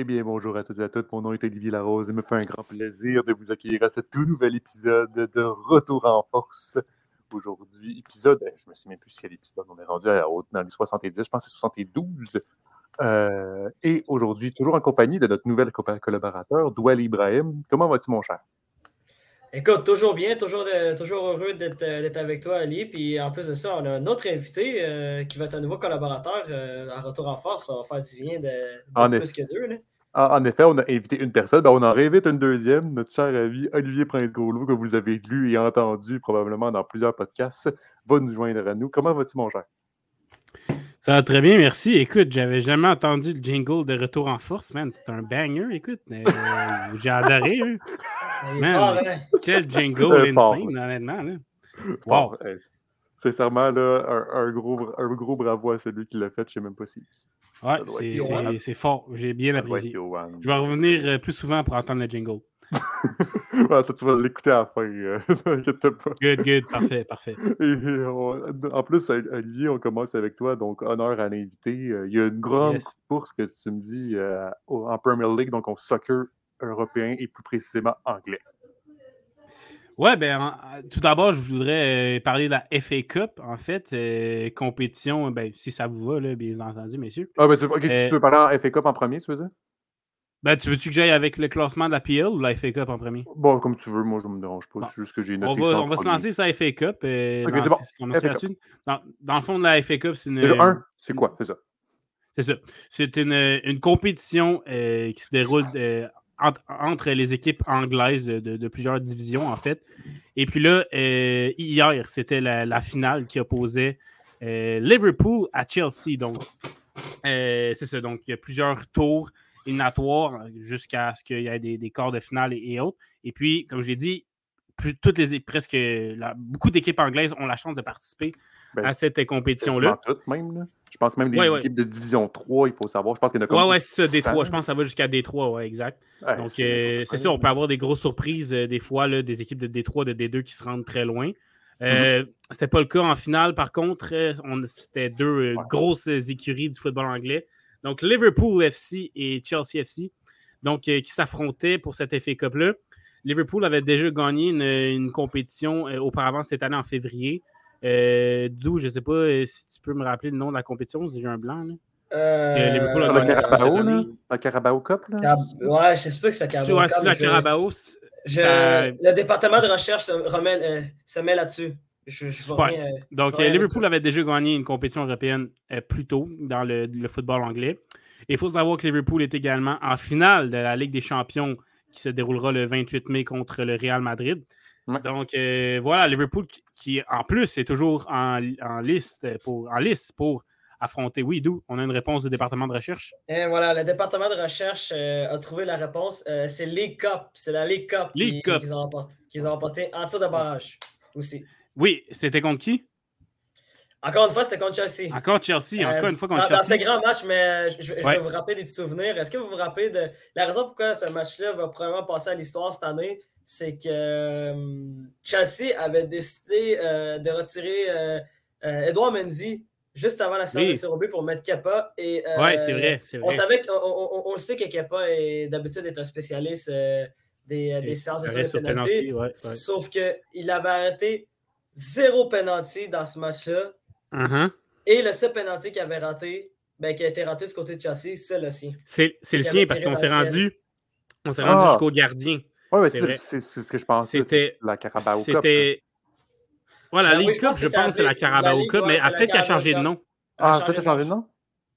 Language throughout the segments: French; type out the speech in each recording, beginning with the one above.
Eh bien, bonjour à toutes et à toutes. Mon nom est Olivier Larose et me fait un grand plaisir de vous accueillir à ce tout nouvel épisode de Retour en force. Aujourd'hui, épisode, eh, je ne me souviens plus quel épisode on est rendu à, dans les 70, je pense que c'est 72. Euh, et aujourd'hui, toujours en compagnie de notre nouvel collaborateur, Doual Ibrahim. Comment vas-tu, mon cher? Écoute, toujours bien, toujours, toujours heureux d'être avec toi, Ali. Puis en plus de ça, on a un autre invité euh, qui va être un nouveau collaborateur euh, à Retour en Force. Ça va faire du bien de, plus que deux. Là. En, effet, on a invité une personne, ben, on en réinvite une deuxième, notre cher ami Olivier Prince-Gaulois, que vous avez lu et entendu probablement dans plusieurs podcasts, va nous joindre à nous. Comment vas-tu, mon cher? Ça va très bien, merci. Écoute, j'avais jamais entendu le jingle de Retour en force, man. C'est un banger, écoute. Euh, j'ai adoré, hein. Man, hein? quel jingle insane, honnêtement. Là. Wow. sincèrement, là, un, gros, un gros bravo à celui qui l'a fait. Je sais même pas si. Ouais, c'est fort. J'ai bien apprécié. Je vais revenir euh, plus souvent pour entendre le jingle. Toi, tu vas l'écouter à la fin. Euh, pas. Good, good, parfait, parfait. en plus, Olivier, on commence avec toi, donc honneur à l'invité. Euh, il y a une grande course que tu me dis euh, en Premier League, donc en soccer européen et plus précisément anglais. Ouais, ben, tout d'abord, je voudrais parler de la FA Cup, en fait. compétition, ben, si ça vous va, là, bien entendu, messieurs. Ah, ben, tu, tu veux parler en FA Cup en premier, tu veux dire? Ben, tu veux-tu que j'aille avec le classement de la PL ou la FA Cup en premier? Bon, comme tu veux, moi je ne me dérange pas. C'est juste que j'ai On va, on va se lancer sur la FA Cup. Euh, dans, dans, le fond de la FA Cup, c'est une. un, c'est quoi? C'est ça. C'est ça. C'est une, une, compétition euh, qui se déroule euh, entre, les équipes anglaises de, plusieurs divisions, en fait. Et puis là, hier, c'était la, la, finale qui opposait Liverpool à Chelsea. Donc, c'est ça. Donc, il y a plusieurs tours éliminatoires jusqu'à ce qu'il y ait des, des quarts de finale et, autres. Et puis, comme je l'ai dit, plus, toutes les, presque beaucoup d'équipes anglaises ont la chance de participer ben, à cette compétition-là. même. Je pense même des équipes de division 3, il faut savoir. Je pense qu'il y en a comme. Ouais, ouais, c'est ça, D3. Je pense que ça va jusqu'à D3, ouais, exact. Donc, euh, c'est ça, on peut avoir des grosses surprises euh, des fois, là, des équipes de D3, de D2 qui se rendent très loin. Euh, mm-hmm. C'était pas le cas en finale, par contre. C'était deux grosses écuries du football anglais. Donc, Liverpool FC et Chelsea FC, donc, euh, qui s'affrontaient pour cet FA Cup-là. Liverpool avait déjà gagné une, compétition euh, auparavant cette année en février. Euh, d'où, je ne sais pas si tu peux me rappeler le nom de la compétition, si j'ai un blanc. Là. Liverpool a gagné Carabao, là? La Carabao Cup? Là? Ouais, je sais pas que c'est Carabao Cup. la Carabao. Le département de recherche se met là-dessus. Euh, Donc, euh, Liverpool avait déjà gagné une compétition européenne euh, plus tôt dans le, football anglais. il faut savoir que Liverpool est également en finale de la Ligue des champions qui se déroulera le 28 mai contre le Real Madrid. Donc, voilà, Liverpool qui, en plus, est toujours en, liste, pour, en liste pour affronter. Oui, d'où on a une réponse du département de recherche. Et voilà, le département de recherche a trouvé la réponse. c'est League Cup. C'est la League Cup qu'ils ont, remporté en tir de barrage aussi. Oui, c'était contre qui? Encore une fois, c'était contre Chelsea. Encore Chelsea, encore euh, une fois contre dans, Chelsea. Dans ces grands matchs, mais je, vais vous rappeler des petits souvenirs. Est-ce que vous vous rappelez de la raison pourquoi ce match-là va probablement passer à l'histoire cette année? C'est que euh, Chelsea avait décidé euh, de retirer Edouard Mendy juste avant la séance de tir au but pour mettre Kepa. Oui, c'est vrai, vrai, On savait on, on, sait que Kepa est d'habitude est un spécialiste des, des séances de tir pénalité. Ouais, sauf qu'il avait arrêté zéro penalty dans ce match-là. Uh-huh. Et le seul penalty qu'il avait raté, ben, qui a été raté du côté de Chelsea, c'est le sien. C'est le sien parce qu'on s'est rendu, on s'est rendu ah. jusqu'au gardien. Oui, c'est ce que je pensais. C'était la Carabao Cup. C'était. Voilà, la League Cup, je pense, c'est la Carabao Cup, mais peut-être qu'elle a changé de nom. Ah, peut-être qu'elle a changé de nom?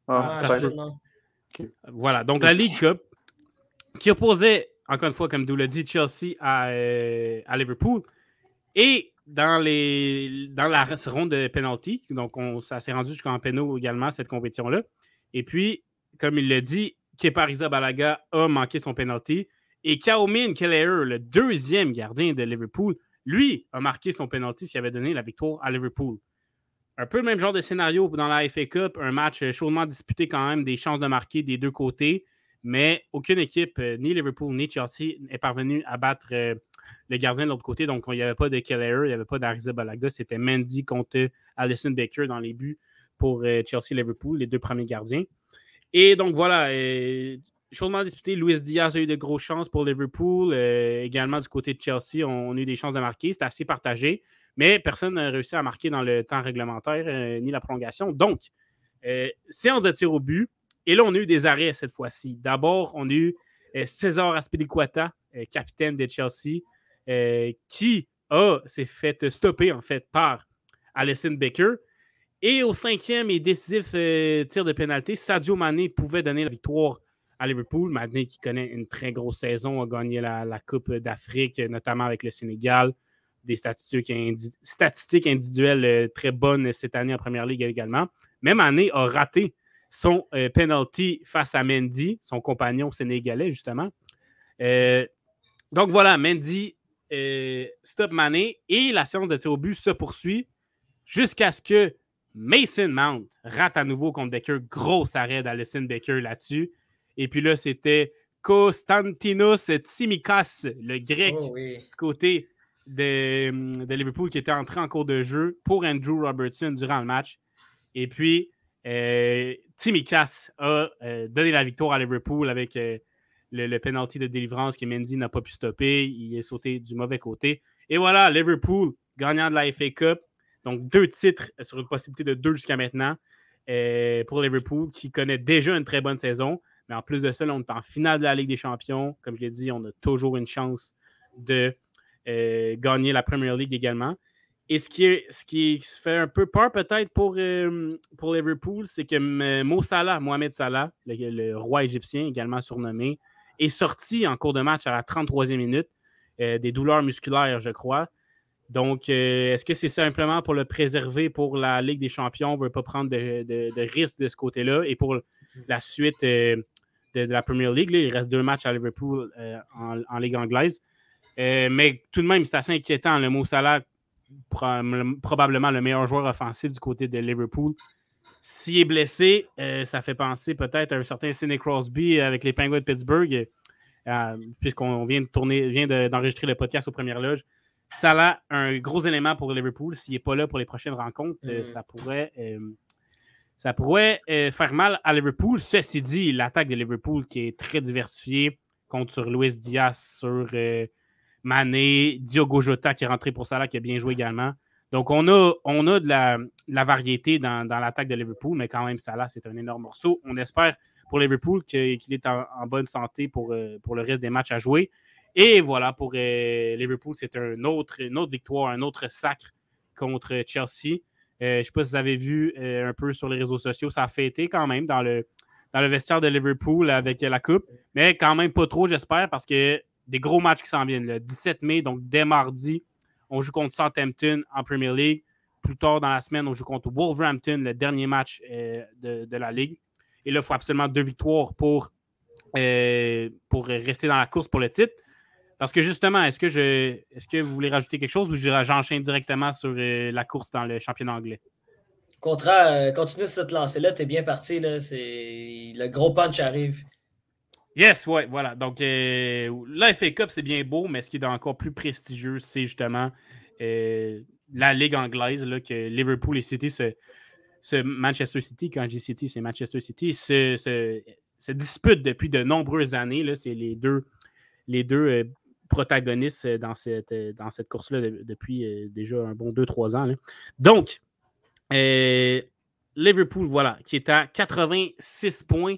Ah, ça changé de nom. Voilà, donc la League Cup, qui opposait, encore une fois, comme Dou l'a dit, Chelsea à, euh, à Liverpool. Et dans, la ronde de penalty, donc on, ça s'est rendu jusqu'en pénal également, cette compétition-là. Et puis, comme il l'a dit, Keparisa Balaga a manqué son penalty. Et Kaomin Keller, le deuxième gardien de Liverpool, lui a marqué son penalty qui avait donné la victoire à Liverpool. Un peu le même genre de scénario dans la FA Cup, un match chaudement disputé quand même, des chances de marquer des deux côtés, mais aucune équipe, euh, ni Liverpool ni Chelsea, n'est parvenue à battre euh, le gardien de l'autre côté. Donc, il n'y avait pas de Keller, il n'y avait pas d'Ariza Balaga. C'était Mendy contre Alison Baker dans les buts pour euh, Chelsea-Liverpool, les deux premiers gardiens. Et donc, voilà. chaudement disputé. Luis Diaz a eu de grosses chances pour Liverpool. également du côté de Chelsea, on, a eu des chances de marquer. C'était assez partagé. Mais personne n'a réussi à marquer dans le temps réglementaire ni la prolongation. Donc, séance de tir au but. Et là, on a eu des arrêts cette fois-ci. D'abord, on a eu César Aspilicueta, capitaine de Chelsea, qui s'est fait stopper en fait par Alison Baker. Et au cinquième et décisif euh, tir de pénalité, Sadio Mané pouvait donner la victoire à Liverpool. Mané, qui connaît une très grosse saison, a gagné la, Coupe d'Afrique, notamment avec le Sénégal. Des statistiques, individuelles euh, très bonnes cette année en Première Ligue également. Mais Mané a raté son euh, penalty face à Mendy, son compagnon sénégalais, justement. donc voilà, Mendy stop Mané et la séance de tir au but se poursuit jusqu'à ce que Mason Mount rate à nouveau contre Baker. Gros arrêt d'Alison Baker là-dessus. Et puis là, c'était Konstantinos Tsimikas, le grec, oh du côté de, Liverpool, qui était entré en cours de jeu pour Andrew Robertson durant le match. Et puis, euh, Tsimikas a euh, donné la victoire à Liverpool avec euh, le, le, penalty de délivrance que Mendy n'a pas pu stopper. Il est sauté du mauvais côté. Et voilà, Liverpool, gagnant de la FA Cup, donc, deux titres sur une possibilité de deux jusqu'à maintenant euh, pour Liverpool, qui connaît déjà une très bonne saison. Mais en plus de ça, on est en finale de la Ligue des Champions. Comme je l'ai dit, on a toujours une chance de euh, gagner la Premier League également. Et ce qui, ce qui fait un peu peur peut-être pour, euh, pour Liverpool, c'est que Mo Salah, Mohamed Salah, le, roi égyptien également surnommé, est sorti en cours de match à la 33e minute. des douleurs musculaires, je crois. Donc, euh, est-ce que c'est simplement pour le préserver pour la Ligue des Champions? On ne veut pas prendre de, risques de ce côté-là. Et pour la suite euh, de, la Premier League, il reste deux matchs à Liverpool euh, en, Ligue anglaise. mais tout de même, c'est assez inquiétant. Le mot probablement le meilleur joueur offensif du côté de Liverpool. S'il est blessé, ça fait penser peut-être à un certain Sidney Crosby avec les Penguins de Pittsburgh, puisqu'on vient de tourner, vient d'enregistrer le podcast aux premières loges. Salah, un gros élément pour Liverpool. S'il n'est pas là pour les prochaines rencontres, euh, mm. ça pourrait, euh, ça pourrait euh, faire mal à Liverpool. Ceci dit, l'attaque de Liverpool qui est très diversifiée, compte sur Luis Diaz, sur Mané, Diogo Jota qui est rentré pour Salah, qui a bien joué également. Donc, on a, de, la, variété dans, l'attaque de Liverpool, mais quand même, Salah, c'est un énorme morceau. On espère pour Liverpool qu'il est en, bonne santé pour, pour le reste des matchs à jouer. Et voilà, pour euh, Liverpool, c'est un autre, une autre victoire, un autre sacre contre Chelsea. Euh, je ne sais pas si vous avez vu euh, un peu sur les réseaux sociaux, ça a fêté quand même dans le, dans le vestiaire de Liverpool avec la Coupe, mais quand même pas trop, j'espère, parce que des gros matchs qui s'en viennent. Le 17 mai, donc dès mardi, on joue contre Southampton en Premier League. Plus tard dans la semaine, on joue contre Wolverhampton, le dernier match de, de, la Ligue. Et là, il faut absolument deux victoires pour, pour rester dans la course pour le titre. Parce que justement, est-ce que je est-ce que vous voulez rajouter quelque chose ou j'enchaîne directement sur euh, la course dans le championnat anglais? Contrat, euh, continue cette lancée-là, tu es bien parti. Le gros punch arrive. Yes, ouais, voilà. Donc, euh, la FA Cup, c'est bien beau, mais ce qui est encore plus prestigieux, c'est justement la Ligue anglaise, là, que Liverpool et City, ce, Manchester City, quand je dis City, c'est Manchester City, se, se, disputent depuis de nombreuses années. C'est les deux, les deux euh, dans cette, euh, dans cette course-là depuis euh, déjà un bon 2-3 ans. Donc, Liverpool, voilà, qui est à 86 points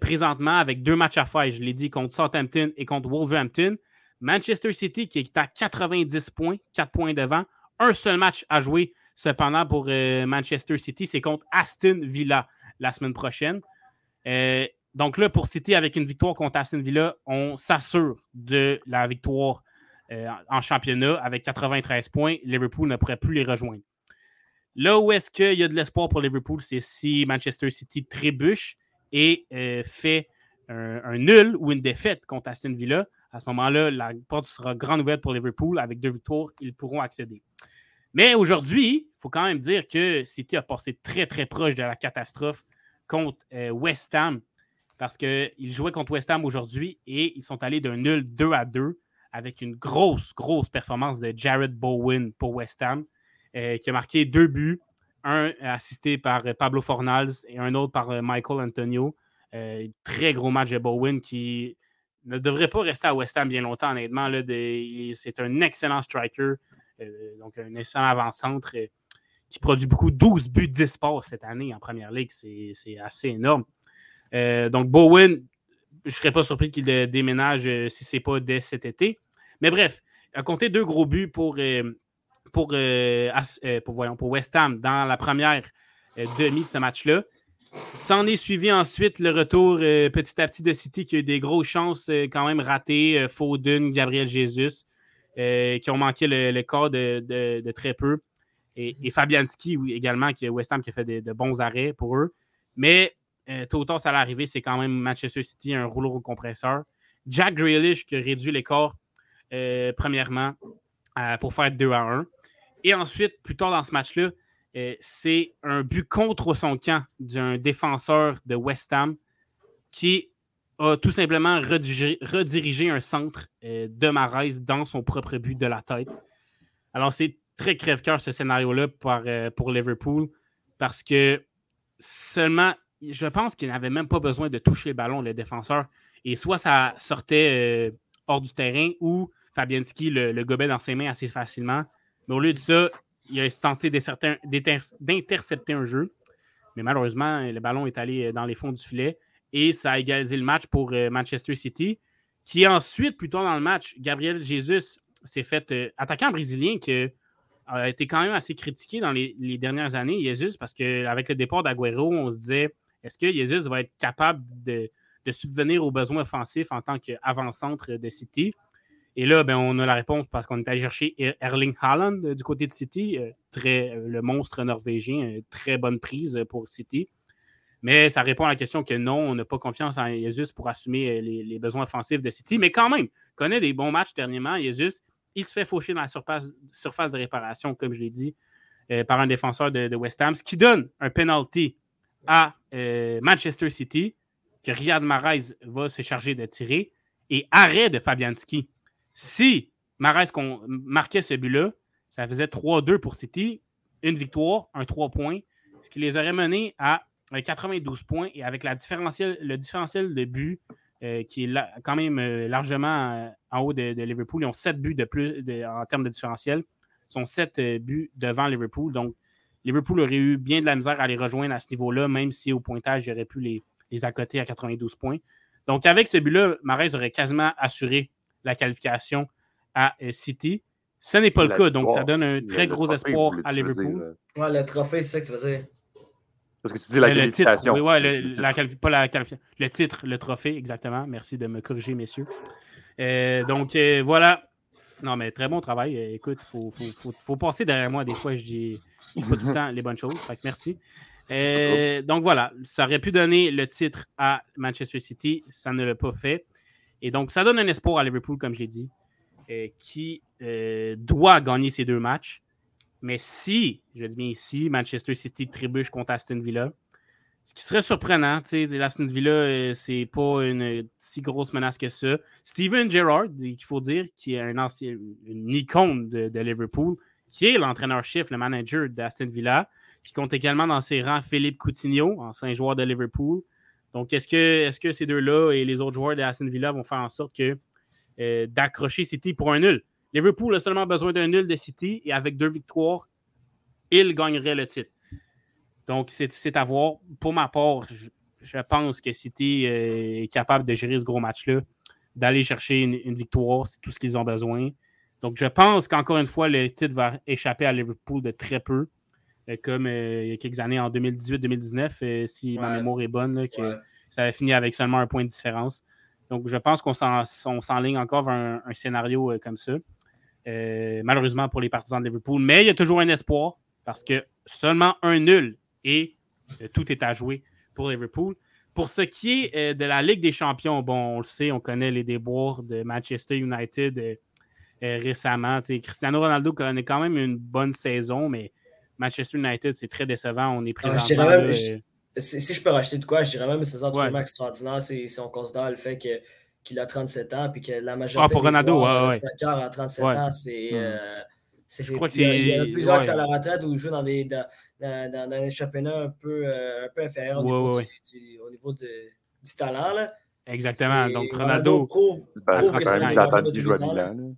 présentement avec deux matchs à faire. Je l'ai dit contre Southampton et contre Wolverhampton. Manchester City qui est à 90 points, 4 points devant. Un seul match à jouer cependant pour Manchester City, c'est contre Aston Villa la semaine prochaine. Donc là, pour City, avec une victoire contre Aston Villa, on s'assure de la victoire euh, en championnat avec 93 points. Liverpool ne pourrait plus les rejoindre. Là où est-ce qu'il y a de l'espoir pour Liverpool, c'est si Manchester City trébuche et euh, fait un, nul ou une défaite contre Aston Villa. À ce moment-là, la porte sera grande ouverte pour Liverpool. Avec deux victoires, ils pourront accéder. Mais aujourd'hui, il faut quand même dire que City a passé très, très proche de la catastrophe contre euh, West Ham parce qu'ils jouaient contre West Ham aujourd'hui et ils sont allés d'un nul 2 à 2 avec une grosse, grosse performance de Jared Bowen pour West Ham, euh, qui a marqué deux buts, un assisté par Pablo Fornals et un autre par euh, Michael Antonio. très gros match de Bowen qui ne devrait pas rester à West Ham bien longtemps, honnêtement. C'est un excellent striker, donc un excellent avant-centre qui produit beaucoup, 12 buts, 10 passes cette année en première ligue. C'est assez énorme. donc Bowen, je ne serais pas surpris qu'il déménage si ce n'est pas dès cet été. Mais bref, a compté deux gros buts pour, pour, pour, voyons, pour West Ham dans la première demi de ce match-là. S'en est suivi ensuite le retour euh, petit à petit de City qui a eu des grosses chances euh, quand même ratées. Euh, Foden, Gabriel Jesus, qui ont manqué le, corps de, très peu. Et, Fabianski également, qui West Ham qui a fait de, bons arrêts pour eux. Mais tôt ou tard, ça allait arriver. C'est quand même Manchester City, un rouleau compresseur. Jack Grealish qui a réduit les corps premièrement pour faire 2 à 1. Et ensuite, plus tard dans ce match-là, euh, c'est un but contre son camp d'un défenseur de West Ham qui a tout simplement redirigé, un centre euh, de Marais dans son propre but de la tête. Alors, c'est très crève-cœur ce scénario-là euh, pour Liverpool parce que seulement, je pense qu'il n'avait même pas besoin de toucher le ballon, le défenseur. Et soit ça sortait hors du terrain ou Fabianski le, le gobait dans ses mains assez facilement. Mais au lieu de ça, il a tenté d'intercepter un jeu, mais malheureusement, le ballon est allé euh, dans les fonds du filet et ça a égalisé le match pour euh, Manchester City, qui ensuite, plus tard dans le match, Gabriel Jesus s'est fait euh, attaquant brésilien qui a été quand même assez critiqué dans les, dernières années, Jesus, parce qu'avec le départ d'Aguero, on se disait est-ce que Jesus va être capable de, de subvenir aux besoins offensifs en tant qu'avant-centre de City? Et là, ben, on a la réponse parce qu'on est allé chercher Erling Haaland euh, du côté de City, euh, très, euh, le monstre norvégien, très bonne prise pour City. Mais ça répond à la question que non, on n'a pas confiance en Jesus pour assumer les, besoins offensifs de City. Mais quand même, connaît des bons matchs dernièrement. Jesus, il se fait faucher dans la surface, de réparation, comme je l'ai dit, par un défenseur de, West Ham, ce qui donne un penalty à Manchester City, que Riyad Mahrez va se charger de tirer, et arrêt de Fabianski. Si Marais marquait ce but-là, ça faisait 3-2 pour City, une victoire, un 3 points, ce qui les aurait menés à 92 points et avec la le différentiel de but euh, qui est quand même euh, largement euh, en haut de, Liverpool. Ils ont 7 buts de plus en termes de différentiel. Ils sont 7 buts devant Liverpool. Donc, Liverpool aurait eu bien de la misère à les rejoindre à ce niveau-là, même si au pointage, il aurait pu les, les accoter à 92 points. Donc, avec ce but-là, Marais aurait quasiment assuré la qualification à euh, City. Ce n'est pas le cas, donc ça donne un très gros espoir à Liverpool. Ouais, le trophée, c'est ça que tu veux dire. Parce que tu dis la qualification. Le titre, oui, ouais, le, pas la qualification. Le titre, le trophée, exactement. Merci de me corriger, messieurs. Euh, donc, euh, voilà. Non, mais très bon travail. écoute, il faut, faut, faut, passer derrière moi. Des fois, je dis pas tout le temps les bonnes choses. Fait que merci. donc voilà, ça aurait pu donner le titre à Manchester City. Ça ne l'a pas fait. Et donc, ça donne un espoir à Liverpool, comme je l'ai dit, euh, qui euh, doit gagner ces deux matchs. Mais si, je dis bien ici, Manchester City trébuche contre Aston Villa, ce qui serait surprenant, tu sais, Aston Villa, euh, c'est pas une si grosse menace que ça. Steven Gerrard, il faut dire, qui est un ancien, une icône de, Liverpool, qui est l'entraîneur-chef, le manager d'Aston Villa, qui compte également dans ses rangs Philippe Coutinho, ancien joueur de Liverpool, donc, est-ce que, est que ces deux-là et les autres joueurs de Aston Villa vont faire en sorte euh, d'accrocher City pour un nul? Liverpool a seulement besoin d'un nul de City et avec deux victoires, il gagnerait le titre. Donc, c'est à voir. Pour ma part, je, pense que City euh, est capable de gérer ce gros match-là, d'aller chercher une, victoire, c'est tout ce qu'ils ont besoin. Donc, je pense qu'encore une fois, le titre va échapper à Liverpool de très peu. Euh, comme euh, il y a quelques années en 2018-2019, euh, si ma mémoire est bonne, que ça avait fini avec seulement un point de différence. Donc, je pense qu'on s'enligne encore vers un, scénario comme ça. malheureusement pour les partisans de Liverpool. Mais il y a toujours un espoir parce que seulement un nul et tout est à jouer pour Liverpool. Pour ce qui est de la Ligue des Champions, bon, on le sait, on connaît les déboires de Manchester United récemment. Cristiano Ronaldo connaît quand même une bonne saison, mais Manchester United, c'est très décevant. On est présent. Euh, si je peux racheter de quoi, je dirais même que c'est absolument extraordinaire si, on considère le fait qu'il a 37 ans et que la majorité ah, pour Ronaldo, ouais, ouais. à 37 ans, c'est. Euh, je crois il, y a, plusieurs qui sont à la retraite ou jouent dans des, dans, dans, des championnats un peu, euh, un peu inférieurs au niveau, au niveau de, du talent. Là. Exactement. Donc, Ronaldo. prouve, Ben, prouve ça que fait c'est un même joueur à 18 ans, Milan.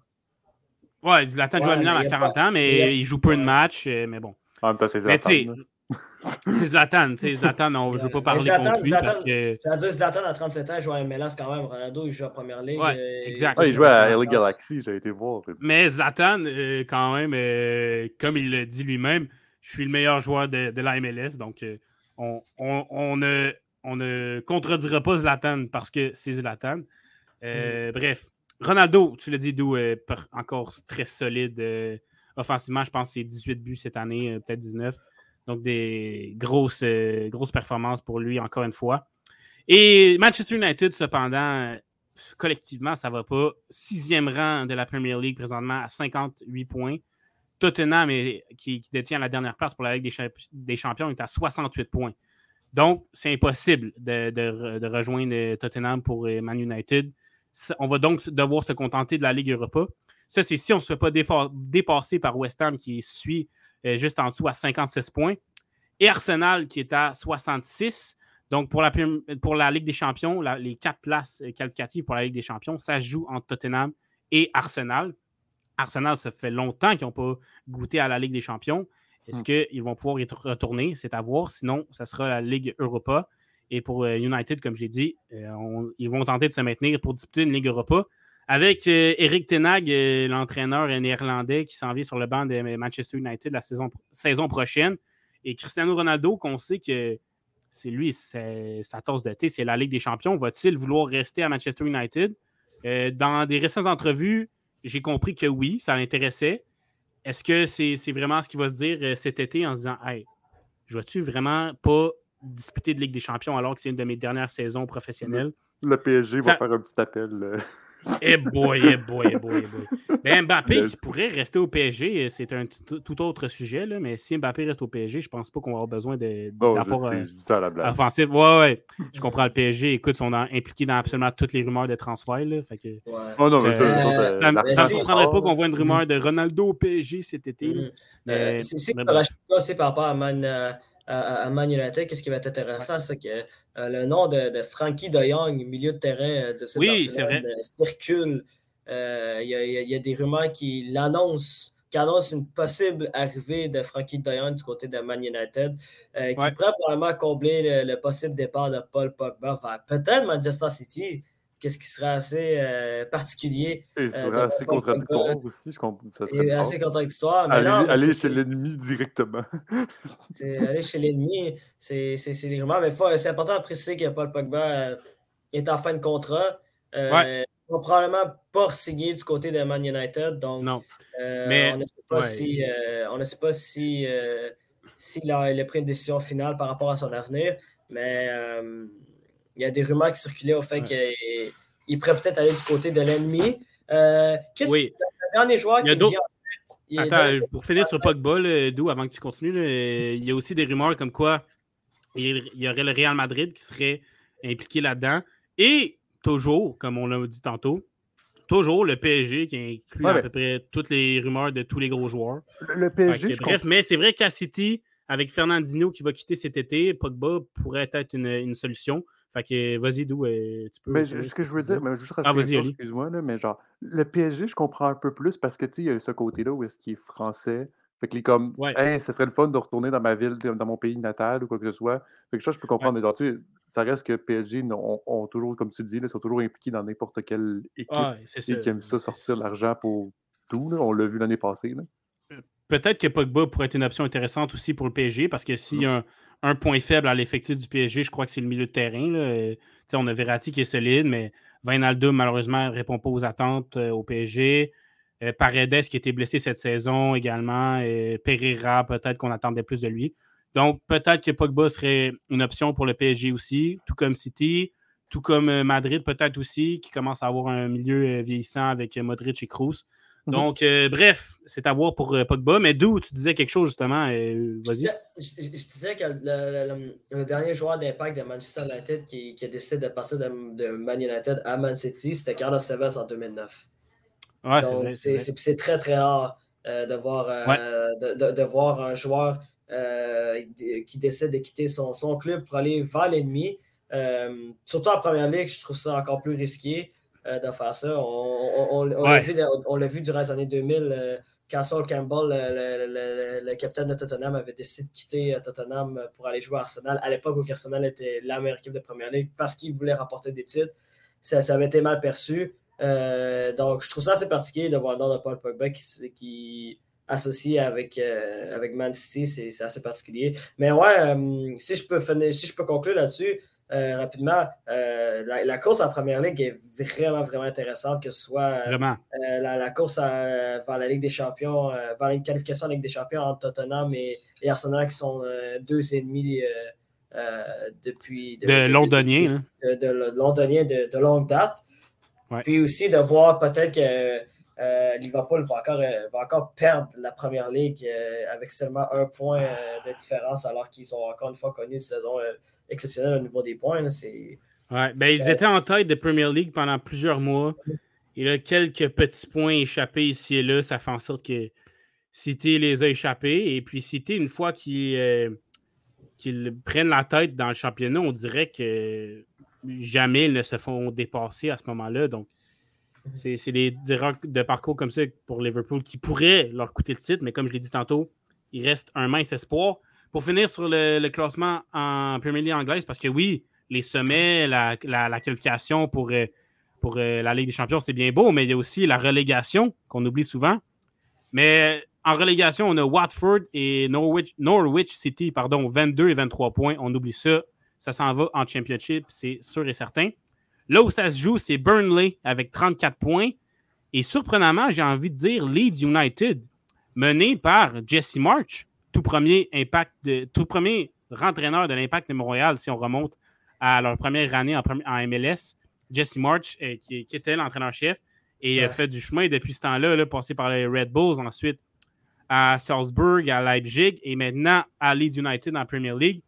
Zlatan joue à Milan à il y a 40 pas- ans, mais il joue peu de matchs. euh, Mais bon. En même temps, c'est Mais Zlatan. tu sais, là. c'est Zlatan. tu sais, Zlatan, on- je ne veux pas parler Zlatan- contre lui Zlatan- parce que. Zlatan à 37 ans, il joue à MLS quand même. Ronaldo, il joue en première ligue. Ouais, euh, exact. Il jouait à LA Galaxy, j'ai été voir. Mais Zlatan, euh, quand même, euh, comme il le dit lui-même, je suis le meilleur joueur de, de la MLS. Donc, euh, on, on- on ne, on ne contredira pas Zlatan parce que c'est Zlatan. Euh, Bref, Ronaldo, tu l'as dit, d'où euh, encore très solide euh, offensivement. Je pense que c'est 18 buts cette année, euh, peut-être 19. Donc, des grosses, euh, grosses performances pour lui, encore une fois. Et Manchester United, cependant, euh, collectivement, ça va pas. Sixième rang de la Premier League présentement à 58 points. Tottenham, qui, détient la dernière place pour la Ligue des, Champ- des Champions, est à 68 points. Donc, c'est impossible de, de re- de rejoindre Tottenham pour Man United. On va donc devoir se contenter de la Ligue Europa. Ça, c'est si on ne se fait pas dépasser par West Ham qui suit euh, juste en dessous à 56 points. Et Arsenal qui est à 66. Donc, pour la, Prem- pour la Ligue des Champions, la- les quatre places euh, qualificatives pour la Ligue des Champions, ça se joue entre Tottenham et Arsenal. Arsenal, ça fait longtemps qu'ils n'ont pas goûté à la Ligue des Champions. Est-ce Hmm. qu'ils vont pouvoir y retourner? C'est à voir. Sinon, ça sera la Ligue Europa. Et pour euh, United, comme j'ai dit, euh, on- ils vont tenter de se maintenir pour disputer une Ligue Europa. Avec euh, Eric Tenag, euh, l'entraîneur néerlandais qui s'en vient sur le banc de Manchester United la saison, saison prochaine. Et Cristiano Ronaldo, qu'on sait que c'est lui, sa tasse de thé, c'est la Ligue des Champions. Va-t-il vouloir rester à Manchester United? Euh, dans des récentes entrevues, j'ai compris que oui, ça l'intéressait. Est-ce que c'est vraiment ce qu'il va se dire euh, cet été en se disant Hey, je vais-tu vraiment pas disputer de Ligue des Champions alors que c'est une de mes dernières saisons professionnelles? Le PSG Ça- va faire un petit appel. Eh boy, eh boy, eh boy, eh boy. Ben, Mbappé qui pourrait rester au PSG, euh, c'est un tout autre sujet, là, mais si Mbappé reste au PSG, je pense pas qu'on va avoir besoin de- Bon, je, d'apport sais, euh, je dis ça à la blague. offensif. Ouais, ouais. Je comprends le PSG. Écoute, ils sont dans- impliqués dans absolument toutes les rumeurs de transfert. Là, fait que, Ouais. Oh non, mais ça- ça, Euh, ça, me surprendrait pas qu'on voit une rumeur de Ronaldo au PSG cet été. là. Mais- c'est c'est mais que bon. Rashford, c'est par rapport à Man, euh, à, à Man United. Qu'est-ce qui va être intéressant, c'est que euh, le nom de, de Frankie de Jong, milieu de terrain euh, du FC Oui, euh, circule. Euh, Il y, a- y y des rumeurs qui l'annoncent, qui annoncent une possible arrivée de Frankie de Jong du côté de Man United, euh, qui Ouais. pourrait probablement combler le, le possible départ de Paul Pogba vers peut-être Manchester City. Qu'est-ce qui serait assez euh, particulier Et c'est euh, assez contradictoire aussi. Je comprends. Ça serait et assez contradictoire. Mais Aller, non, mais aller c'est- chez l'ennemi directement. c'est aller chez l'ennemi, c'est c'est- c'est des rumeurs. Mais faut- c'est important de préciser que Paul Pogba euh, est en fin de contrat. Euh, Ouais. Il va probablement pas signer du côté de Man United. Donc, Non. euh, Mais- on ne sait pas ouais. si, euh, on ne sait pas si, euh, s'il a, il a pris une décision finale par rapport à son avenir. Mais euh, il y a des rumeurs qui circulaient au fait Ouais. qu'il il pourrait peut-être aller du côté de l'ennemi. Euh, qu'est-ce Oui. que le dernier joueur Il y a qui vient en tête, Attends, dans- pour finir sur Pogba, Dou, avant que tu continues, là, il y a aussi des rumeurs comme quoi il y aurait le Real Madrid qui serait impliqué là-dedans. Et toujours, comme on l'a dit tantôt, toujours le PSG qui inclut Ouais, à mais- peu près toutes les rumeurs de tous les gros joueurs. Le, PSG, que, je bref, mais c'est vrai qu'à City, avec Fernandinho qui va quitter cet été, Pogba pourrait être une, une solution. Fait que vas-y, Dou, euh, tu peux. Mais ce que je veux dire, mais juste Ah, excuse-moi, mais genre, le PSG, je comprends un peu plus parce que, tu sais, il y a ce côté-là où est-ce qu'il est français. Fait qu'il est comme, Ouais. hey, ce serait le fun de retourner dans ma ville, dans mon pays natal ou quoi que ce soit. Fait que ça, je peux comprendre. Mais genre, tu sais, ça reste que PSG ont, toujours, comme tu dis, là, sont toujours impliqués dans n'importe quelle équipe Ah, et qui aiment ça sortir l'argent pour tout. là. On l'a vu l'année passée. là. peut-être que Pogba pourrait être une option intéressante aussi pour le PSG parce que s'il y a un, un point faible à l'effectif du PSG, je crois que c'est le milieu de terrain. on a Verratti qui est solide, mais Wijnaldum, malheureusement, ne répond pas aux attentes euh, au PSG. Euh, Paredes qui été blessé cette saison également. Et Pereira, peut-être qu'on attendait plus de lui. Donc, peut-être que Pogba serait une option pour le PSG aussi, tout comme City, tout comme euh, Madrid, peut-être aussi, qui commence à avoir un milieu vieillissant avec Modric et Kroos. Mhm. Donc, euh, bref, c'est à voir pour euh, Pogba. Mais d'où tu disais quelque chose justement, euh, Je vas-y. disais, je- je- je disais que le, le- le- le dernier joueur d'impact de Manchester United qui, qui a décidé de partir de, de Man United à Man City, c'était Carlos Tevez en 2009. Ouais, c'est très, très rare euh, de, voir, de, de- de voir un joueur qui décide de quitter son, son club pour aller vers l'ennemi. surtout en première ligue, je trouve ça encore plus risqué de faire ça. On, l'a vu, durant les années 2000 quand Campbell, le, capitaine de Tottenham, avait décidé de quitter Tottenham pour aller jouer à Arsenal, à l'époque où Arsenal était la meilleure équipe de première ligue, parce qu'il voulait rapporter des titres, ça, ça avait été mal perçu. Euh, donc, je trouve ça assez particulier de voir le nom de Paul Pogba qui, qui associé avec, euh, avec Man City, c'est assez particulier. Mais ouais, euh, si, je peux si je peux conclure là-dessus rapidement, la, course en première ligue est vraiment, vraiment intéressante, que ce soit la, course vers la Ligue des Champions, vers une qualification en Ligue des Champions entre Tottenham et, Arsenal qui sont deux ennemis. depuis, de, londoniens. De, de, londoniens de, longue date. Puis aussi de voir peut-être que euh, Liverpool va encore, euh, va encore perdre la première ligue euh, avec seulement un point de différence, alors qu'ils ont encore une fois connu une saison exceptionnelle au niveau des points. Ouais, ben, ils étaient en tête de Premier League pendant plusieurs mois. Et là, quelques petits points échappés ici et là, ça fait en sorte que City les a échappés. Et puis City, une fois qu'ils prennent la tête dans le championnat, on dirait que jamais ils ne se font dépasser à ce moment-là. Donc, c'est des erreurs de parcours comme ça pour Liverpool qui pourraient leur coûter le titre, mais comme je l'ai dit tantôt, il reste un mince espoir. Pour finir sur le, classement en Premier League anglaise, parce que oui, les sommets, la, qualification pour, euh, pour euh, la Ligue des Champions, c'est bien beau, mais il y a aussi la relégation qu'on oublie souvent. Mais en relégation, on a Watford et Norwich, Norwich City, pardon, 22 et 23 points. On oublie ça ça s'en va en championship, c'est sûr et certain. Là où ça se joue, c'est Burnley avec 34 points. Et surprenamment, j'ai envie de dire Leeds United, mené par Jesse March, tout premier impact de, tout premier rentraîneur de l'Impact de Montréal, si on remonte à leur première année en, MLS. Jesse March, euh, qui, était l'entraîneur-chef, et a fait du chemin depuis ce temps-là, là, passé par les Red Bulls, ensuite à Salzburg, à Leipzig, et maintenant à Leeds United en Premier League.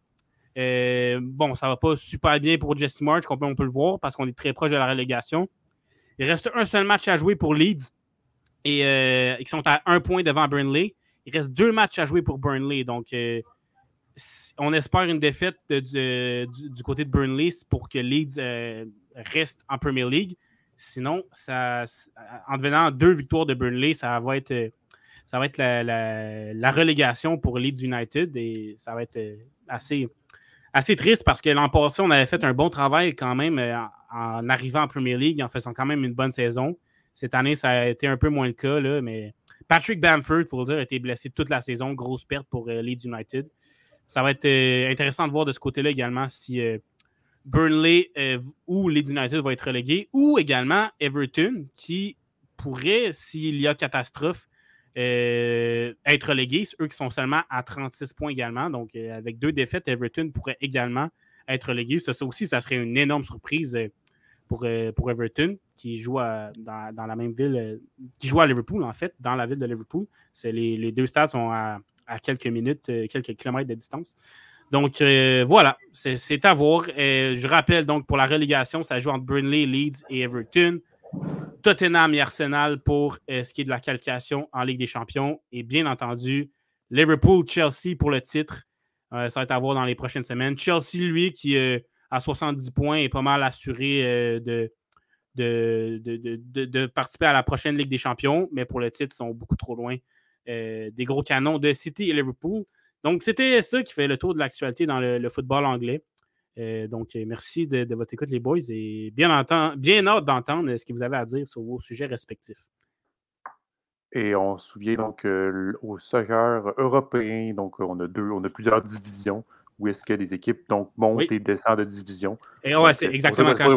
Euh, bon, ça va pas super bien pour Jesse March, on peut, on peut le voir, parce qu'on est très proche de la relégation. Il reste un seul match à jouer pour Leeds. Et euh, ils sont à un point devant Burnley. Il reste deux matchs à jouer pour Burnley. Donc, euh, on espère une défaite du, côté de Burnley pour que Leeds reste en Premier League. Sinon, en devenant deux victoires de Burnley, ça va être, être la, relégation pour Leeds United et ça va être assez, triste parce que l'an passé, on avait fait un bon travail quand même euh, en, arrivant en Premier League, en faisant quand même une bonne saison. Cette année, ça a été un peu moins le cas, là, mais Patrick Bamford, il faut le dire, a été blessé toute la saison. Grosse perte pour euh, Leeds United. Ça va être euh, intéressant de voir de ce côté-là également si Burnley ou Leeds United va être relégué, ou également Everton, qui pourrait, s'il y a catastrophe, euh, être relégués. Eux qui sont seulement à 36 points également. Donc, euh, avec deux défaites, Everton pourrait également être relégué. Ça, aussi, ça serait une énorme surprise euh, pour, pour Everton, qui joue dans, la même ville, qui joue à Liverpool, en fait, dans la ville de Liverpool. Les, les, deux stades sont à, quelques minutes, quelques kilomètres de distance. Donc, voilà, c'est à voir. je rappelle donc pour la relégation, ça joue entre Burnley, Leeds et Everton. Tottenham et Arsenal pour euh, ce qui est de la qualification en Ligue des Champions. Et bien entendu, Liverpool-Chelsea pour le titre. Euh, ça va être à voir dans les prochaines semaines. Chelsea, lui, qui euh, a 70 points, est pas mal assuré de, de, de, participer à la prochaine Ligue des Champions. Mais pour le titre, ils sont beaucoup trop loin des gros canons de City et Liverpool. Donc, c'était ça qui fait le tour de l'actualité dans le football anglais. Euh, donc, euh, merci de, votre écoute, les boys, et bien, bien hâte d'entendre ce que vous avez à dire sur vos sujets respectifs. Et on se souvient donc euh, au soccer européen, donc on a deux, on a plusieurs divisions où est-ce que les équipes donc, montent et descendent de division. Et ouais, c'est exactement quand je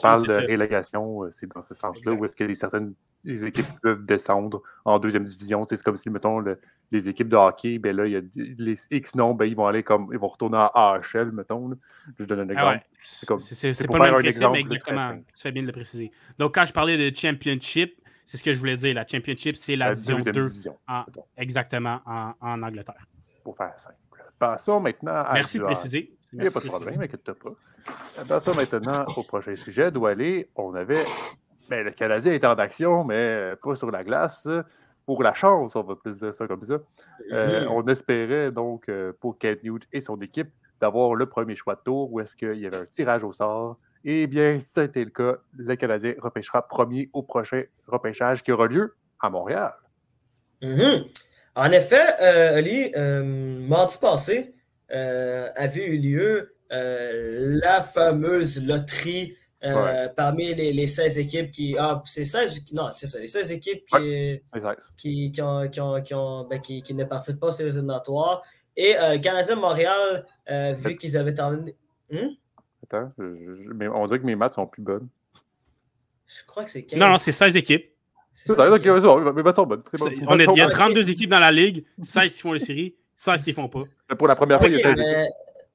parle de relégation, c'est dans ce sens-là, où est-ce que les, certaines les équipes peuvent descendre en deuxième division. C'est comme si, mettons, les équipes de hockey, ben là, il y a les X noms, ben, ils vont aller comme ils vont retourner en AHL, mettons. Je donne un ah exemple. c'est pas le même principe, mais exactement. Tu fais bien de le préciser. Donc, quand je parlais de championship, c'est ce que je voulais dire. La championship, c'est la, division 2 exactement en, en Angleterre. Pour faire simple. Passons maintenant à. Merci de préciser. Il n'y a pas de problème, inquiète pas. Passons maintenant au prochain sujet. D'où aller, on avait. Ben, le Canadien est en action, mais pas sur la glace. Pour la chance, on va plus dire ça comme ça. Euh, on espérait donc euh, pour Kent Newt et son équipe d'avoir le premier choix de tour ou est-ce qu'il y avait un tirage au sort? Eh bien, c'était le cas. Le Canadien repêchera premier au prochain repêchage qui aura lieu à Montréal. Mm-hmm. En effet, euh, Ali, euh, mardi passé euh, avait eu lieu la fameuse loterie parmi les, 16 équipes qui. Ah, c'est 16. Non, c'est ça, les 16 équipes qui, qui, ont, qui, ont, ben, qui, ne participent pas aux séries éliminatoires. Et le Canadien Montréal, vu qu'ils avaient terminé. Hmm? Attends, mais on dirait que mes maths sont plus bonnes. Je crois que c'est 15. Non, non, c'est 16 équipes. C'est ça, il y a 32 équipes dans la ligue, 16 qui font les séries, 16 qui ne font pas. Pour la première fois, il y a 16 équipes.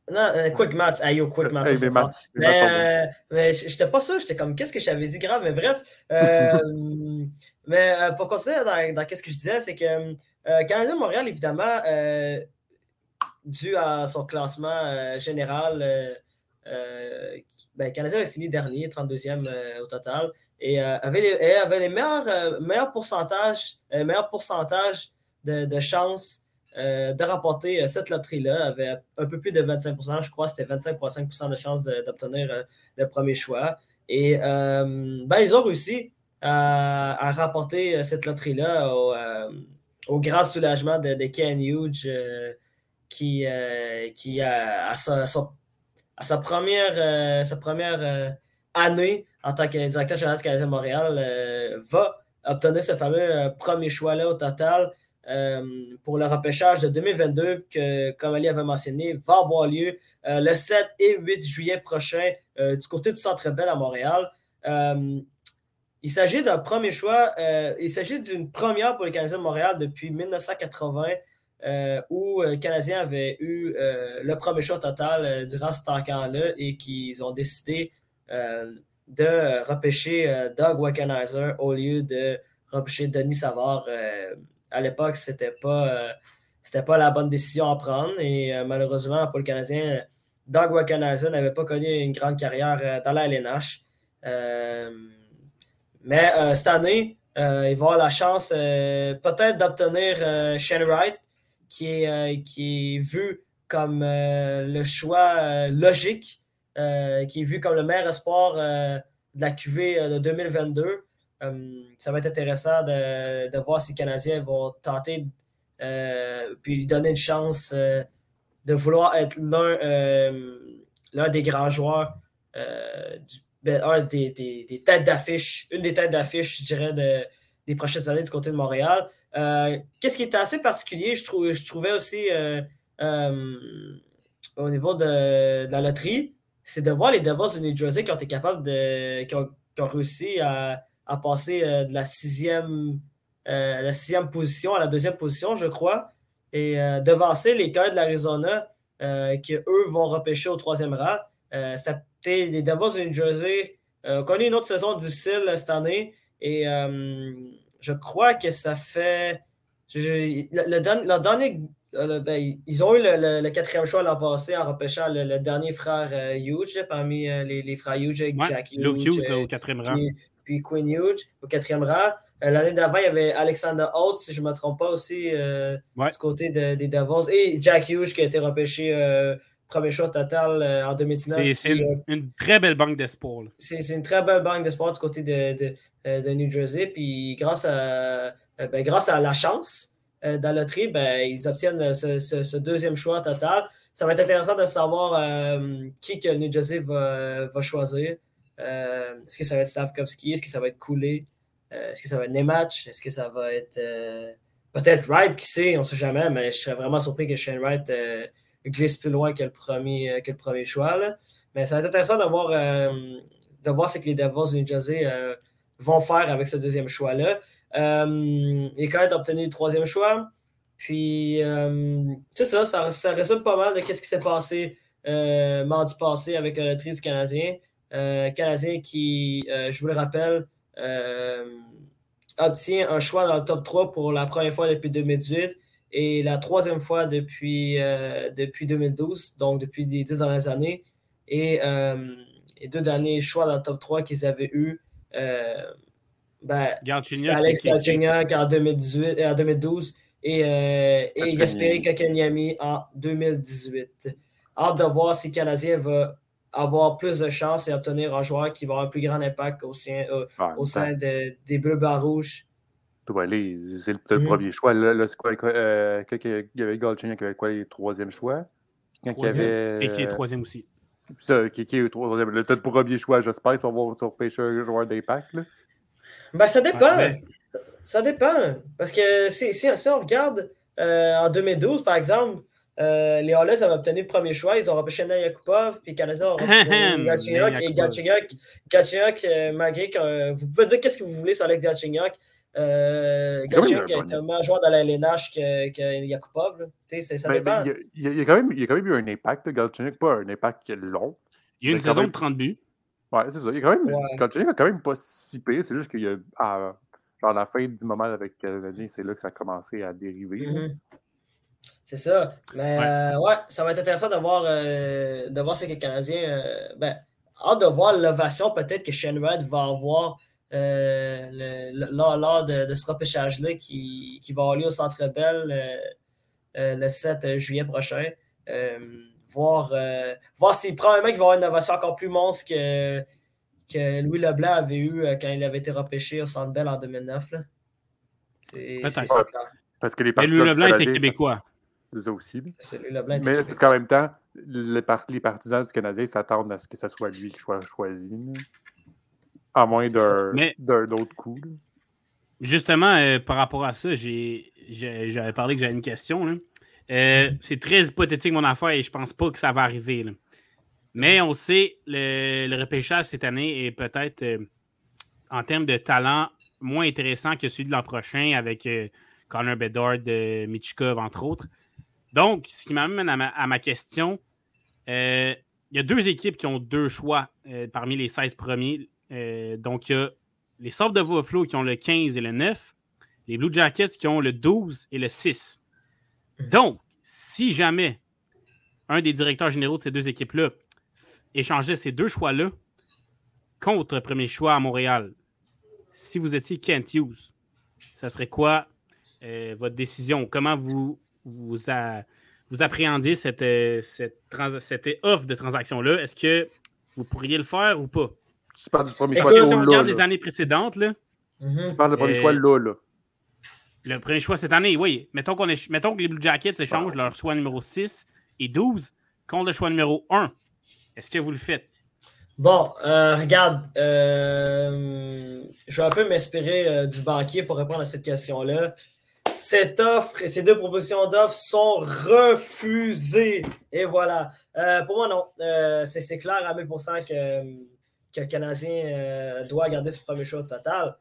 Non, euh, Quick Maths, aïe, oh, Quick Maths. Hey, maths mais, euh, mais j'étais pas sûr, j'étais comme, qu'est-ce que j'avais dit grave, mais bref. Euh, mais euh, pour continuer dans, dans qu'est-ce que je disais, c'est que euh, Canadien Montréal, évidemment, dû à son classement général, ben, Canadien avait fini dernier, 32e au total et euh, avait, les, avait les meilleurs, euh, meilleurs pourcentages, euh, meilleurs de, chances de remporter cette loterie-là. avait un peu plus de 25% je crois, c'était 25,5% de chances d'obtenir le premier choix. Et ben, ils ont réussi à, remporter cette loterie-là au, grand soulagement de, Ken Hughes qui, qui sa première, sa première année en tant que directeur général du Canadien Montréal, euh, va obtenir ce fameux euh, premier choix-là au total euh, pour le repêchage de 2022, que, comme Ali avait mentionné, va avoir lieu le 7 et 8 juillet prochain du côté du Centre Bell à Montréal. il s'agit d'un premier choix, il s'agit d'une première pour le Canadien de Montréal depuis 1980. où le Canadien avait eu le premier choix total durant ce temps-là et qu'ils ont décidé de repêcher euh, Doug Wickenheiser au lieu de repêcher Denis Savard. Euh, à l'époque, c'était pas, euh, pas la bonne décision à prendre et malheureusement pour le Canadien, Doug Wickenheiser n'avait pas connu une grande carrière dans la LNH. mais cette année, il va avoir la chance peut-être d'obtenir Shane Wright, qui est, qui est vu comme le choix logique euh, qui est vu comme le meilleur espoir euh, de la QV euh, de 2022. ça va être intéressant de, voir si les Canadiens vont tenter puis lui donner une chance de vouloir être l'un des grands joueurs, ben, un des, têtes d'affiche, une des têtes d'affiche, je dirais, des prochaines années du côté de Montréal. Qu'est-ce qui est assez particulier, je trouvais aussi au niveau de, la loterie, c'est de voir les Devils de New Jersey qui ont été capables de. qui ont, réussi à, passer euh, de la sixième, euh, la sixième position à la deuxième position, je crois, et euh, devancer les Coyotes de l'Arizona qui, eux, vont repêcher au troisième rang. Les Devils de New Jersey ont connu une autre saison difficile cette année et je crois que ça fait. le, dernier euh, ben, ils ont eu le, quatrième choix l'an passé en repêchant le, dernier frère euh, Hughes parmi euh, les, les, frères Hughes avec Jack Hughes. Luke Hughes au quatrième rang. Puis, Quinn Hughes au quatrième rang. L'année d'avant, il y avait Alexander Holt, si je ne me trompe pas aussi, du côté des Devils. Et Jack Hughes qui a été repêché premier choix total en 2019. C'est une, très belle banque d'espoir. C'est une très belle banque d'espoir du côté de, de, New Jersey. Puis grâce à, ben, grâce à la chance, euh, dans loterie, ben, ils obtiennent ce, deuxième choix total. Ça va être intéressant de savoir euh, qui que New Jersey va, choisir. Euh, est-ce que ça va être Slavkovski? Est-ce que ça va être Cooley? Est-ce que ça va être Nematch? Est-ce que ça va être peut-être Wright? Qui sait? On ne sait jamais, mais je serais vraiment surpris que Shane Wright glisse plus loin que le premier, que le premier choix. Mais ça va être intéressant de voir, de voir ce que les Devils de New Jersey vont faire avec ce deuxième choix-là. Euh, et quand même obtenu le troisième choix. Puis, euh, c'est ça, ça, résume pas mal de ce qui s'est passé euh, mardi passé avec le tri du Canadien. Canadien qui, je vous le rappelle, obtient un choix dans le top 3 pour la première fois depuis 2018 et la troisième fois depuis, depuis 2012, donc depuis les dix dernières années. Et deux derniers choix dans le top 3 qu'ils avaient eu ben, Alex Galchenyuk en, 2018, en 2012 et, euh, et Jesperi Kakanyami en 2018. hâte de voir si le Canadien va avoir plus de chances et obtenir un joueur qui va avoir un plus grand impact au sein, euh, au sein des Bleus Bas Rouges. c'est le, mm. premier choix. Là, c'est quoi, euh, il y avait Galchenyuk qui avait quoi, le troisième choix? Quand il y avait, et qui est troisième aussi. Ça, qui, qui est troisième. Le premier choix, j'espère vont repêcher un joueur d'impact. Ben, ça dépend. Ça dépend. Parce que si, si, on regarde euh, en 2012, par exemple, euh, les Hollandais avaient obtenu le premier choix. Ils ont repêché Yakupov, puis les Canadiens ont repêché Gatchignok. et Gatchignok, euh, malgré que vous pouvez dire qu'est-ce que vous voulez sur Alex Gatchignok, euh, Gatchignok est un meilleur joueur dans la LNH que, que Yakupov. Ça ben, dépend. il, y a, quand même, il y a quand même eu un impact, Gatchignok, pas un impact long. Il y a une saison de 30 buts. Ouais, c'est ça. Il y a quand même, ouais. a quand même pas si pire. C'est juste qu'il y a. À, genre, la fin du moment avec le Canadien, c'est là que ça a commencé à dériver. Mm-hmm. C'est ça. Mais euh, ouais. ça va être intéressant de voir, euh, de voir ce que les Canadiens. Euh, ben, hâte de voir l'ovation peut-être que Shane Red va avoir lors, de, ce repêchage-là qui, qui, va avoir lieu au Centre Bell le 7 juillet prochain. Voir voir s'il prend un mec qui va avoir une ovation encore plus monstre que, que Louis Leblanc avait eu quand il avait été repêché au Centre Bell en 2009. C'est Parce que les Louis Leblanc était québécois. Ça aussi. Mais parce qu'en même temps, les, partisans du Canadien s'attendent à ce que ce soit lui qui soit choisi. À moins d'un autre coup. Justement, euh, par rapport à ça, j'avais parlé que j'avais une question. Euh, c'est très hypothétique mon affaire et je pense pas que ça va arriver. Mais on sait, le, le repêchage cette année est peut-être, euh, en termes de talent, moins intéressant que celui de l'an prochain avec Connor Bedard, Michikov, entre autres. Donc, ce qui m'amène à ma, question, euh, il y a deux équipes qui ont deux choix euh, parmi les 16 premiers. Euh, donc, il y a les Sabres de Buffalo qui ont le 15 et le 9, les Blue Jackets qui ont le 12 et le 6. Donc, si jamais un des directeurs généraux de ces deux équipes-là échangeait ces deux choix-là contre le premier choix à Montréal, si vous étiez Kent Hughes, ça serait quoi votre décision? Comment vous vous, vous appréhendiez cette, euh, cette, offre de transaction-là? Est-ce que vous pourriez le faire ou pas? Tu parles du premier choix Si on regarde les années précédentes, là, tu parles du premier choix là, là. Le premier choix cette année, oui. Mettons, qu'on est, mettons que les Blue Jackets échangent leur choix numéro 6 et 12 contre le choix numéro 1. Est-ce que vous le faites? Bon, euh, regarde, euh, je vais un peu m'inspirer du banquier pour répondre à cette question-là cette offre et ces deux propositions d'offres sont refusées. Et voilà. Euh, pour moi, non. Euh, c'est clair à 1000% que, que, le Canadien euh, doit garder ce premier choix total.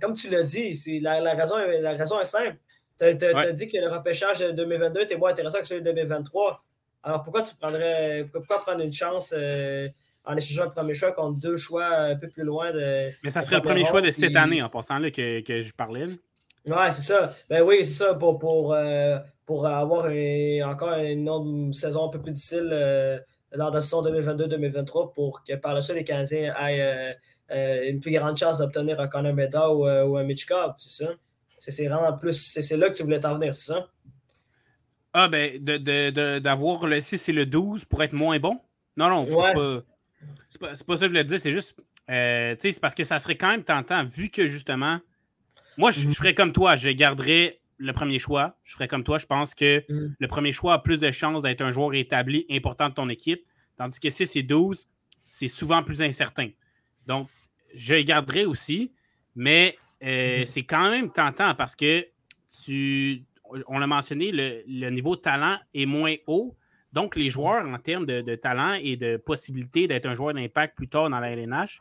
Comme tu l'as dit, la, la, raison, la raison est simple. Tu as, dit que le repêchage de 2022 était moins intéressant que celui de 2023. Alors pourquoi tu prendrais pourquoi prendre une chance en échangeant le premier choix contre deux choix un peu plus loin de. Mais ça serait le premier choix de cette année en passant là, que, que je parlais. Ouais, c'est ça. Ben oui, c'est ça. Pour, pour, euh, pour avoir encore une autre saison un peu plus difficile euh, dans la saison 2022-2023 pour que par la suite les Canadiens euh, une plus grande chance d'obtenir un Connor Meda ou, un Mitch Cobb, c'est ça? C'est vraiment plus. C'est là que tu voulais t'en venir, c'est ça? Ah, ben, d'avoir de, de, le 6 et le 12 pour être moins bon? Non, non, pas. C'est pas, pas, ça que je voulais dire, c'est juste. tu sais, c'est parce que ça serait quand même tentant, vu que justement moi, je, mhm. ferais comme toi. Je garderais le premier choix. Je ferais comme toi. Je pense que mhm. le premier choix a plus de chances d'être un joueur établi important de ton équipe. Tandis que 6 et 12, c'est souvent plus incertain. Donc, je garderai aussi. Mais euh, mhm. c'est quand même tentant parce que tu, on l'a mentionné, le, niveau de talent est moins haut. Donc, les joueurs, en termes de, talent et de possibilité d'être un joueur d'impact plus tard dans la LNH,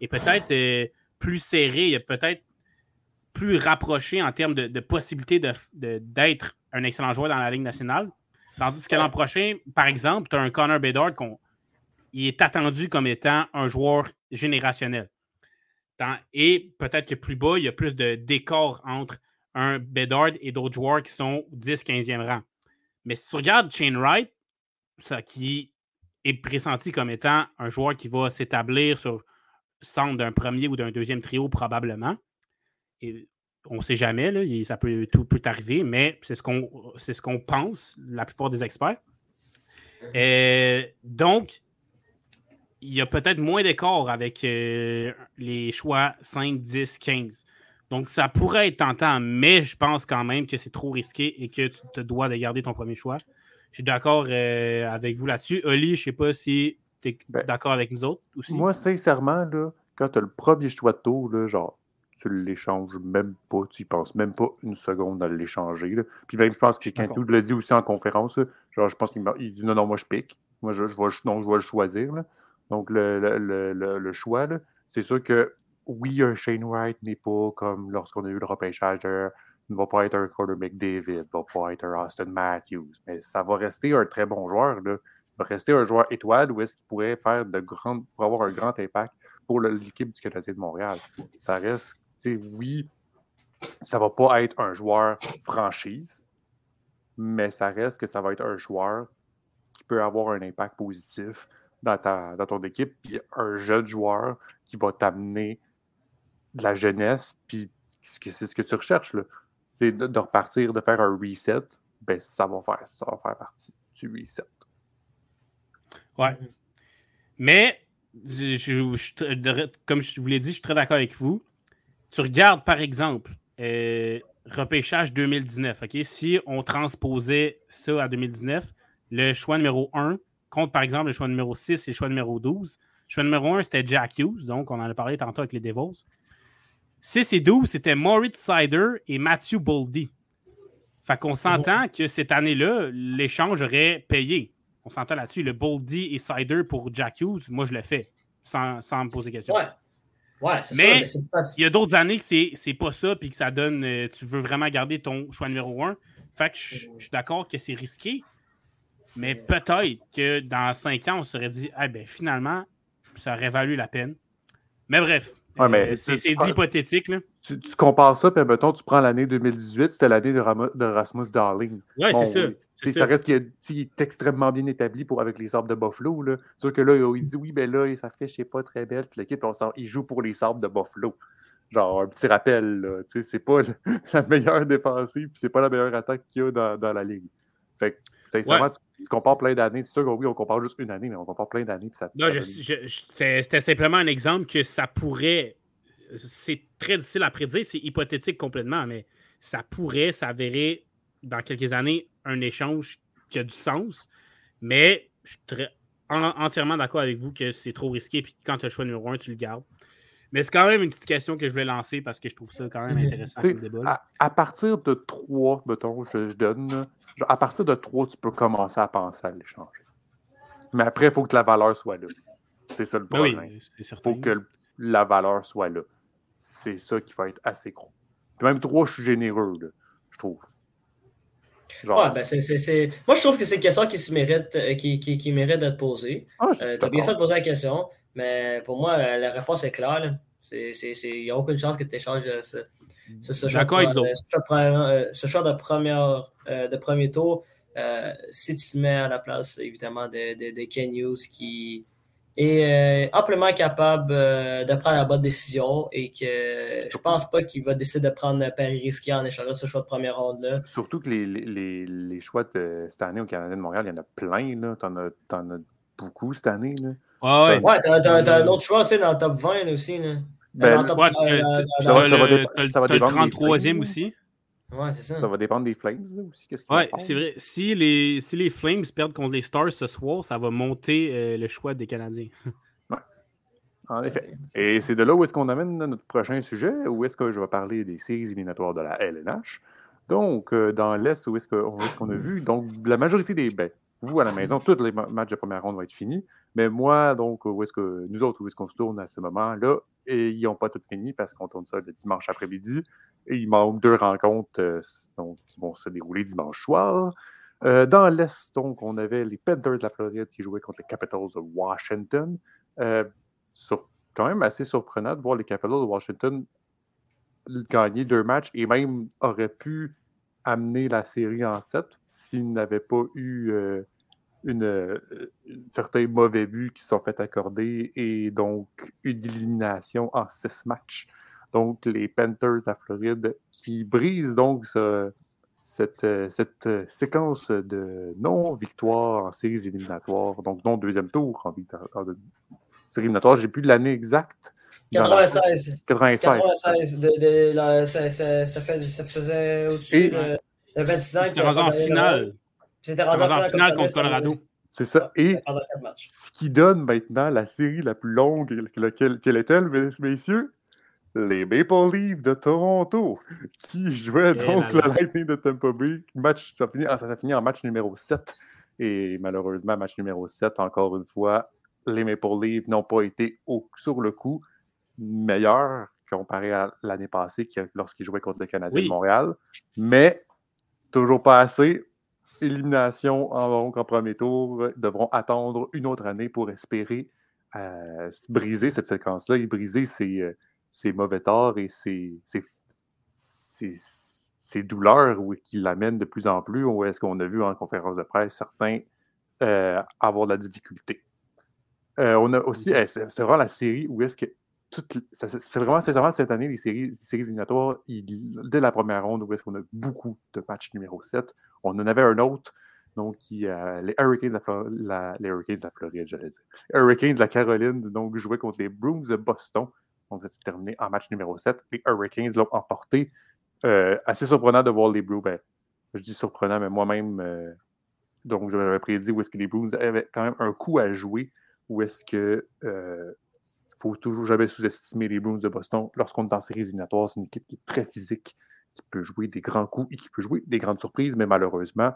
est peut-être euh, plus serré. Peut-être plus rapproché en termes de, possibilité d'être un excellent joueur dans la Ligue nationale. Tandis que l'an prochain, par exemple, tu as un Connor Bedard qui est attendu comme étant un joueur générationnel. Et peut-être que plus bas, il y a plus de décor entre un Bedard et d'autres joueurs qui sont 10-15e rang. Mais si tu regardes Shane Wright, ça qui est pressenti comme étant un joueur qui va s'établir sur le centre d'un premier ou d'un deuxième trio probablement on ne sait jamais, là, ça peut, tout peut arriver, mais c'est ce qu'on ce qu'on pense, la plupart des experts. Euh, donc, il y a peut-être moins d'écart avec les choix 5, 10, 15. Donc, ça pourrait être tentant, mais je pense quand même que c'est trop risqué et que tu te dois de garder ton premier choix. Je suis d'accord avec vous là-dessus. Oli, je ne sais pas si tu es ben, d'accord avec nous autres aussi. Moi, sincèrement, là, quand tu as le premier choix de tour, là, genre, tu l'échanges même pas, tu y penses même pas une seconde à l'échanger. Puis même, je pense que Quintou l'a dit aussi en conférence, genre, je pense qu'il dit non, non, moi je pique. Moi, je, je, vais, non, je vais le choisir. Donc, le, le, le, le choix, c'est sûr que oui, un Shane Wright n'est pas comme lorsqu'on a eu le repêchage ne va pas être un Carter McDavid, ne va pas être un Austin Matthews, mais ça va rester un très bon joueur. Là. Il va rester un joueur étoile où est-ce qu'il pourrait faire de grandes, pour avoir un grand impact pour l'équipe du Canadien de Montréal. Ça reste, oui, ça va pas être un joueur franchise, mais ça reste que ça va être un joueur qui peut avoir un impact positif dans, ton équipe, puis un jeune joueur qui va t'amener de la jeunesse, puis c'est ce que tu recherches. C'est de, repartir, de faire un reset, ben ça va faire, ça va faire partie du reset. Ouais. Mais je, comme je vous l'ai dit, je suis très d'accord avec vous. Tu regardes, par exemple, euh, repêchage 2019. ok? Si on transposait ça à 2019, le choix numéro 1 compte, par exemple, le choix numéro 6 et le choix numéro 12. Le choix numéro 1, c'était Jack Hughes, donc on en a parlé tantôt avec les Devils. 6 et 12, c'était Moritz Sider et Matthew Boldy. Fait qu'on s'entend que cette année-là, l'échange aurait payé. On s'entend là-dessus. Le Boldy et Cider pour Jack Hughes, moi, je le fais sans, me poser question. Ouais. Ouais, mais il y a d'autres années que c'est pas ça, puis que ça donne. Euh, tu veux vraiment garder ton choix numéro un. Fait que je, suis d'accord que c'est risqué, mais peut-être que dans cinq ans, on se serait dit, ah ben finalement, ça aurait valu la peine. Mais bref, euh, c'est hypothétique. Là. Tu, compares ça, puis mettons, tu prends l'année 2018, c'était l'année de, de, Rasmus Darling. Ouais, c'est ça. Ça reste qu'il est extrêmement bien établi pour, avec les sabres de Buffalo. Là. Sauf que là, il dit oui, ben là, sa fiche n'est pas très belle. L'équipe, il joue pour les sabres de Buffalo. Genre, un petit rappel, c'est pas la meilleure défensive, puis c'est pas la meilleure attaque qu'il y a dans, dans, la ligue. Fait que, sincèrement, tu, compares plein d'années. C'est sûr que oui, on compare juste une année, mais on compare plein d'années. c'était simplement un exemple que ça pourrait. C'est très difficile à prédire, c'est hypothétique complètement, mais ça pourrait s'avérer dans quelques années un échange qui a du sens. Mais je suis entièrement d'accord avec vous que c'est trop risqué. Puis quand tu as le choix numéro un, tu le gardes. Mais c'est quand même une petite question que je vais lancer parce que je trouve ça quand même intéressant comme débat. À, partir de 3, mettons, je, donne. à partir de 3, tu peux commencer à penser à l'échanger. Mais après, il faut que la valeur soit là. C'est ça le ben problème. il faut que la valeur soit là. C'est ça qui va être assez gros. même 3, je suis généreux, je trouve. Ouais, ben c'est, Moi, je trouve que c'est une question qui, se mérite, euh, qui, qui, qui mérite d'être posée. Ah, euh, tu as bien fait de poser la question, mais pour moi, la, réponse est claire. Il n'y a aucune chance que tu échanges ce, ce, ce, choix, de, euh, ce, choix, de, première, de premier tour. si tu te mets à la place, évidemment, de, de, de Ken Hughes qui, est euh, amplement capable euh, de prendre la bonne décision et que je pense pas qu'il va décider de prendre un pari risqué en échangeant ce choix de première ronde-là. Surtout que les, les, les, choix de cette année au Canada de Montréal, il y en a plein. Tu en, as beaucoup cette année. Là. ouais, ouais t'as, un autre choix aussi dans le top 20 aussi. Là. Ben, dans le top, ouais, ça, va, le 33e aussi. Ouais, c'est ça. Ça va dépendre des Flames aussi. ouais, c'est vrai. Si les, si les Flames perdent contre les Stars ce soir, ça va monter euh, le choix des Canadiens. ouais. En effet. Et c'est de là où est-ce qu'on amène notre prochain sujet, où est-ce que je vais parler des séries éliminatoires de la LNH. Donc, euh, dans l'Est, où est-ce qu'on a vu? Donc, la majorité des. Ben, vous, à la maison, tous les matchs de première ronde vont être finis. Mais moi, donc, où est-ce que nous autres, où est-ce qu'on se tourne à ce moment-là? Et ils n'ont pas tout fini parce qu'on tourne ça le dimanche après-midi. Il manque deux rencontres euh, donc, qui vont se dérouler dimanche soir. Euh, dans l'Est, donc, on avait les Panthers de la Floride qui jouaient contre les Capitals de Washington. Euh, quand même assez surprenant de voir les Capitals de Washington gagner deux matchs et même auraient pu amener la série en sept s'ils n'avaient pas eu une, certains mauvais buts qui sont fait accorder et donc une élimination en six matchs donc les Panthers de la Floride, qui brisent donc cette, euh, cette euh, séquence de non-victoire en séries éliminatoires, donc non deuxième tour en, en séries éliminatoires. J'ai plus l'année exacte. 96. 96. 96. De, de, la, ça, ça, ça, fait, ça, faisait au-dessus de, de, 26 ans. C'était rendu en finale. C'était rendu en finale contre Colorado. C'est ça. Et ce qui donne maintenant la série la plus longue, quelle est-elle, messieurs? Les Maple Leafs de Toronto, qui jouaient eh donc le Lightning de Tampa Bay. Match, ça, a ça a fini en match numéro 7. Et malheureusement, match numéro 7, encore une fois, les Maple Leafs n'ont pas été au, sur le coup meilleurs comparé à l'année passée lorsqu'ils jouaient contre le Canadien de Montréal. Mais toujours pas assez. Élimination en, en premier tour. Devront attendre une autre année pour espérer euh, briser cette séquence-là et briser ces, euh, ces mauvais torts et ces, douleurs qui l'amènent de plus en plus, ou est-ce qu'on a vu en conférence de presse certains euh, avoir de la difficulté. Euh, on a aussi, eh, c'est vraiment la série où est-ce que c'est vraiment, vraiment cette année, les séries, les séries éliminatoires, dès la première ronde, où est-ce qu'on a beaucoup de matchs numéro 7. On en avait un autre, donc qui, euh, les Hurricanes de la, les Hurricanes de la Floride, j'allais dire. Hurricanes de la Caroline, donc jouaient contre les Bruins de Boston. Donc, ça s'est terminé en match numéro 7. Les Hurricanes l'ont emporté. Euh, assez surprenant de voir les Blues. Ben, je dis surprenant, mais moi-même, euh, donc je m'avais prédit où est-ce que les Blues avaient quand même un coup à jouer. Où est-ce que euh, faut toujours jamais sous-estimer les Bruins de Boston. Lorsqu'on est en série éliminatoire, c'est une équipe qui est très physique, qui peut jouer des grands coups et qui peut jouer des grandes surprises, mais malheureusement,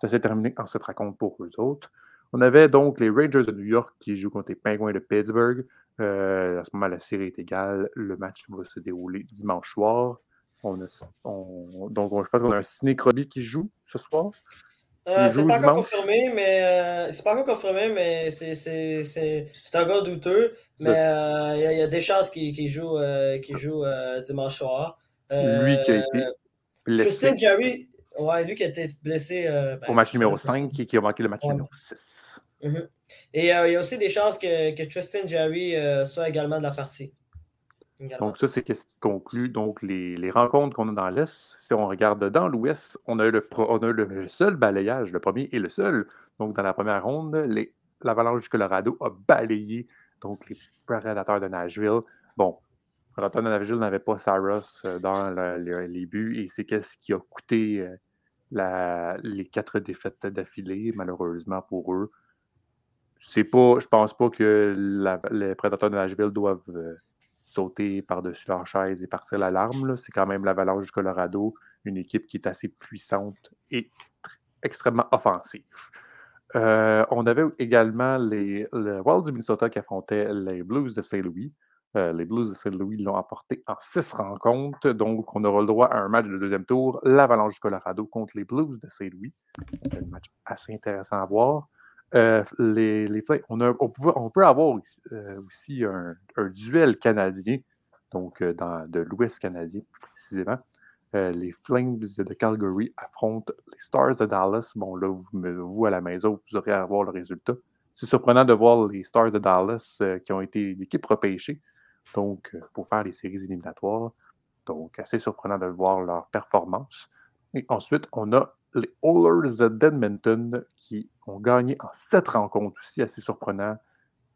ça s'est terminé en cette raconte pour eux autres. On avait donc les Rangers de New York qui jouent contre les Penguins de Pittsburgh. Euh, à ce moment, la série est égale. Le match va se dérouler dimanche soir. On a, donc, je pense qu'on a un Ciné qui joue ce soir. Euh, c'est pas, encore confirmé, mais euh, c'est pas encore confirmé, mais c'est un gars douteux. Mais il y, a des chances qu'il joue, joue dimanche soir. lui qui a été blessé. Jerry, ouais, lui qui a été blessé. Ben, Au match numéro 5 et qui a manqué le match numéro 6. Mm-hmm. Et euh, il y a aussi des chances que, que Tristan Jerry euh, soit également de la partie. Donc, ça, c'est ce qui conclut donc, les, les rencontres qu'on a dans l'Est. Si on regarde dans l'Ouest, on, a le, on a le seul balayage, le premier et le seul. Donc, dans la première ronde, l'Avalanche du Colorado a balayé donc, les Prédateurs de Nashville. Bon, Prédateurs de Nashville n'avaient pas Saros euh, dans les buts et c'est ce qui a coûté la, les quatre défaites d'affilée, malheureusement pour eux c'est pas, je pense pas que les prédateurs de Nashville doivent euh, sauter par-dessus leur chaise et partir l'alarme. C'est quand même l'Avalanche du Colorado, une équipe qui est assez puissante et extrêmement offensive. Euh, on avait également les, le Wild du Minnesota qui affrontait les Blues de Saint-Louis. Euh, les Blues de Saint-Louis l'ont apporté en six rencontres, donc on aura le droit à un match de deuxième tour, l'Avalanche du Colorado contre les Blues de Saint-Louis. Un match assez intéressant à voir. Euh, les, on, peut avoir euh, aussi un, duel canadien, donc euh, dans, de l'Ouest canadien précisément. les Flames de Calgary affrontent les Stars de Dallas. Bon, là, vous, vous à la maison, vous aurez à voir le résultat. C'est surprenant de voir les Stars de Dallas qui ont été l'équipe repêchée donc, pour faire les séries éliminatoires. Donc, assez surprenant de voir leur performance. Et ensuite, on a les Oilers d'Edmonton qui ont gagné en sept rencontres aussi, assez surprenant.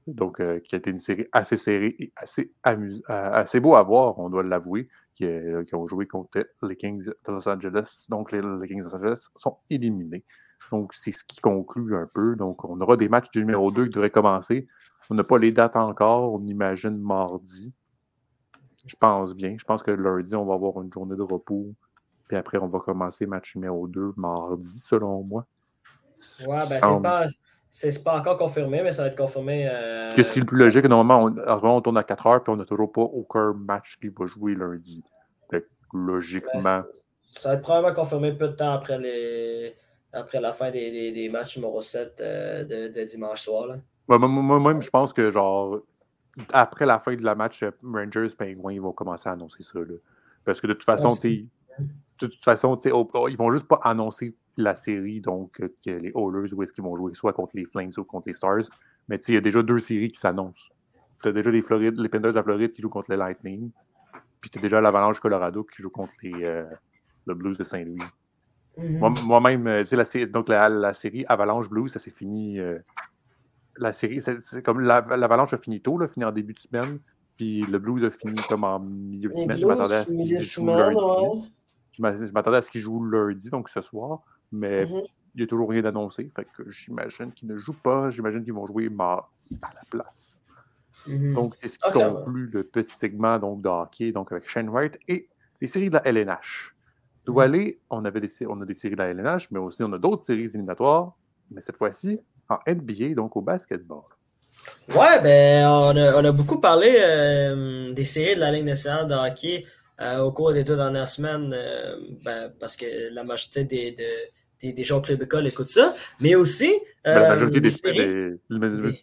Donc, euh, qui a été une série assez serrée et assez, euh, assez beau à voir, on doit l'avouer, euh, qui, ont joué contre les Kings de Los Angeles. Donc, les, Kings de Los Angeles sont éliminés. Donc, c'est ce qui conclut un peu. Donc, on aura des matchs du numéro 2 qui devraient commencer. On n'a pas les dates encore. On imagine mardi. Je pense bien. Je pense que lundi, on va avoir une journée de repos puis après, on va commencer match numéro 2 mardi, selon moi. Ouais, ben c'est pas, encore confirmé, mais ça va être confirmé. Euh... Qu'est-ce qui est le plus logique? Normalement, on, on tourne à 4 heures, puis on n'a toujours pas aucun match qui va jouer lundi. Fait logiquement. Ben, ça va être probablement confirmé peu de temps après, les... après la fin des, des, des matchs numéro 7 euh, de, de, dimanche soir. Moi-même, je pense que genre après la fin de la match euh, Rangers Penguins, ils vont commencer à annoncer ça. Là. Parce que de toute façon, tu de toute façon, ils vont juste pas annoncer la série, donc euh, que les Oilers, où est-ce qu'ils vont jouer, soit contre les Flames ou contre les Stars. Mais il y a déjà deux séries qui s'annoncent. Tu as déjà les, Floride, les Panthers de Floride qui jouent contre les Lightning. Puis tu as déjà l'Avalanche Colorado qui joue contre les, euh, le Blues de Saint-Louis. Mm-hmm. Moi-même, la, donc la, série Avalanche Blues, ça s'est fini. la série, c'est comme l'Avalanche a fini tôt, là, fini en début de semaine. Puis le Blues a fini comme en milieu de semaine. je m'attendais à ce qu'il joue lundi. Je m'attendais à ce qu'il joue lundi, donc ce soir. Mais mm-hmm. il n'y a toujours rien d'annoncé. Fait que j'imagine qu'ils ne jouent pas. J'imagine qu'ils vont jouer mardi à la place. Mm-hmm. Donc, c'est ce qui conclut le petit segment donc, de hockey donc avec Shane Wright et les séries de la LNH. Aller, on, avait des, on a des séries de la LNH, mais aussi on a d'autres séries éliminatoires, mais cette fois-ci en NBA, donc au basketball. Ouais, ben, on a, beaucoup parlé euh, des séries de la Ligue nationale de hockey euh, au cours des deux dernières semaines, euh, ben, parce que la majorité des, des, des gens au club école écoutent ça, mais aussi. Ben, la majorité des,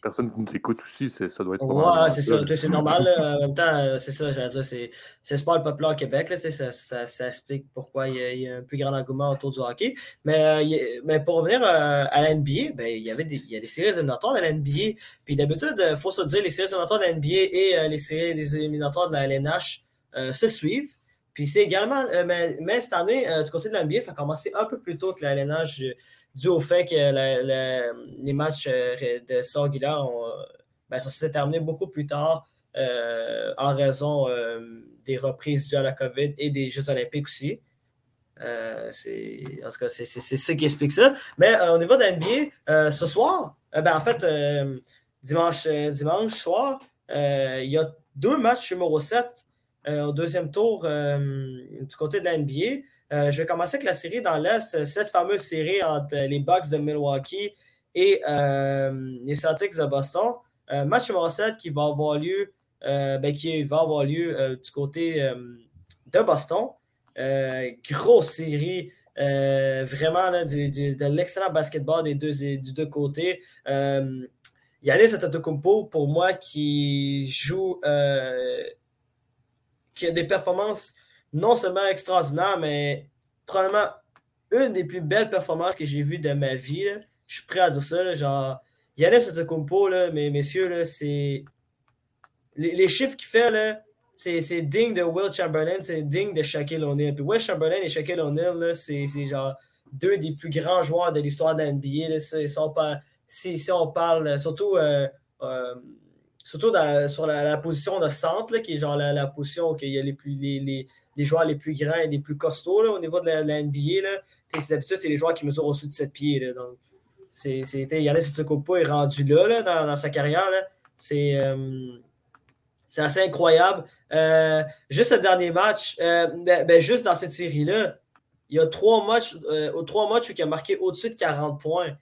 personnes qui nous écoutent aussi, ça doit être. Ouais, c'est ça, c'est normal. en même temps, c'est ça, j'allais dire, c'est le sport populaire au Québec, là, ça, ça, ça, explique pourquoi il y, a, un plus grand engouement autour du hockey. Mais, mais pour revenir à la NBA, ben, il, y avait des, il y a des séries éliminatoires de la NBA. Puis d'habitude, il faut se dire, les séries éliminatoires de la NBA et les séries des éliminatoires de la LNH se suivent. Puis c'est également, euh, mais, cette année, euh, du côté de l'NBA, ça a commencé un peu plus tôt que l'ALNH dû au fait que les matchs euh, de Sorguillard ont, ben, ça s'est terminé beaucoup plus tard en raison des reprises dues à la COVID et des Jeux olympiques aussi. en tout cas, c'est ça qui explique ça. Mais au niveau de l'NBA, ce soir, ben, en fait, dimanche, dimanche soir, il y a deux matchs numéro 7 euh, au deuxième tour euh, du côté de la NBA. Euh, je vais commencer avec la série dans l'Est, cette fameuse série entre les Bucks de Milwaukee et les Celtics de Boston. match numéro 7 qui va avoir lieu, ben, qui va avoir lieu du côté de Boston. grosse série. vraiment de l'excellent basketball des deux, des deux côtés. Yannis Antetokounmpo, pour moi, qui joue qui a des performances non seulement extraordinaires, mais probablement une des plus belles performances que j'ai vues de ma vie. Je suis prêt à dire ça. genre, Yannis Antetokounmpo, là, mais messieurs, c'est... Les, chiffres qu'il fait, là, c'est, digne de Will Chamberlain, c'est digne de Shaquille O'Neal. Puis Will Chamberlain et Shaquille O'Neal, c'est, genre deux des plus grands joueurs de l'histoire de la NBA. si, on parle, surtout euh, euh, surtout sur la, position de centre, qui est genre la, position où il y a les, plus, les, joueurs les plus grands et les plus costauds au niveau de la, NBA. D'habitude, c'est les joueurs qui mesurent au-dessus de 7 pieds. Là, donc, c'est, Yannis est rendu là, dans, sa carrière. Euh, c'est, assez incroyable. Euh, juste le dernier match, euh, ben, ben, juste dans cette série-là, il y a trois matchs, trois matchs où il a marqué au-dessus de 40 points.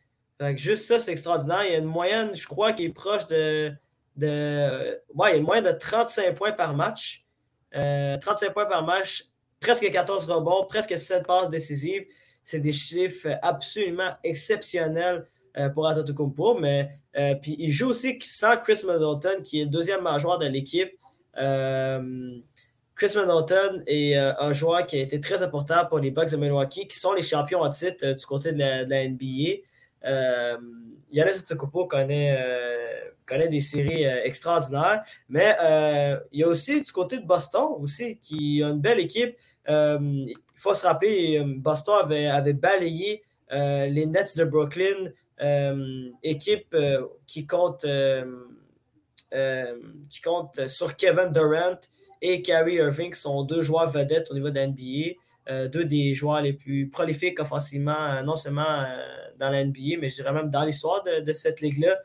juste ça, c'est extraordinaire. Il y a une moyenne, je crois, qui est proche de de. Ouais, moins de 35 points par match. 35 euh, points par match, presque 14 rebonds, presque 7 passes décisives. C'est des chiffres absolument exceptionnels euh, pour Antetokounmpo. Mais euh, puis il joue aussi sans Chris Middleton, qui est le deuxième joueur de l'équipe. Chris Middleton est un joueur qui a été très important pour les Bucks de Milwaukee, qui sont les champions en titre du côté de la NBA. Yannis Antetokounmpo connaît connaît des séries euh, extraordinaires. Mais euh, il y a aussi du côté de Boston aussi, qui a une belle équipe. Euh, il faut se rappeler, Boston avait, balayé les Nets de Brooklyn, équipe qui compte qui compte sur Kevin Durant et Kyrie Irving, qui sont deux joueurs vedettes au niveau de la NBA. deux des joueurs les plus prolifiques offensivement, non seulement dans la NBA, mais je dirais même dans l'histoire de cette ligue-là.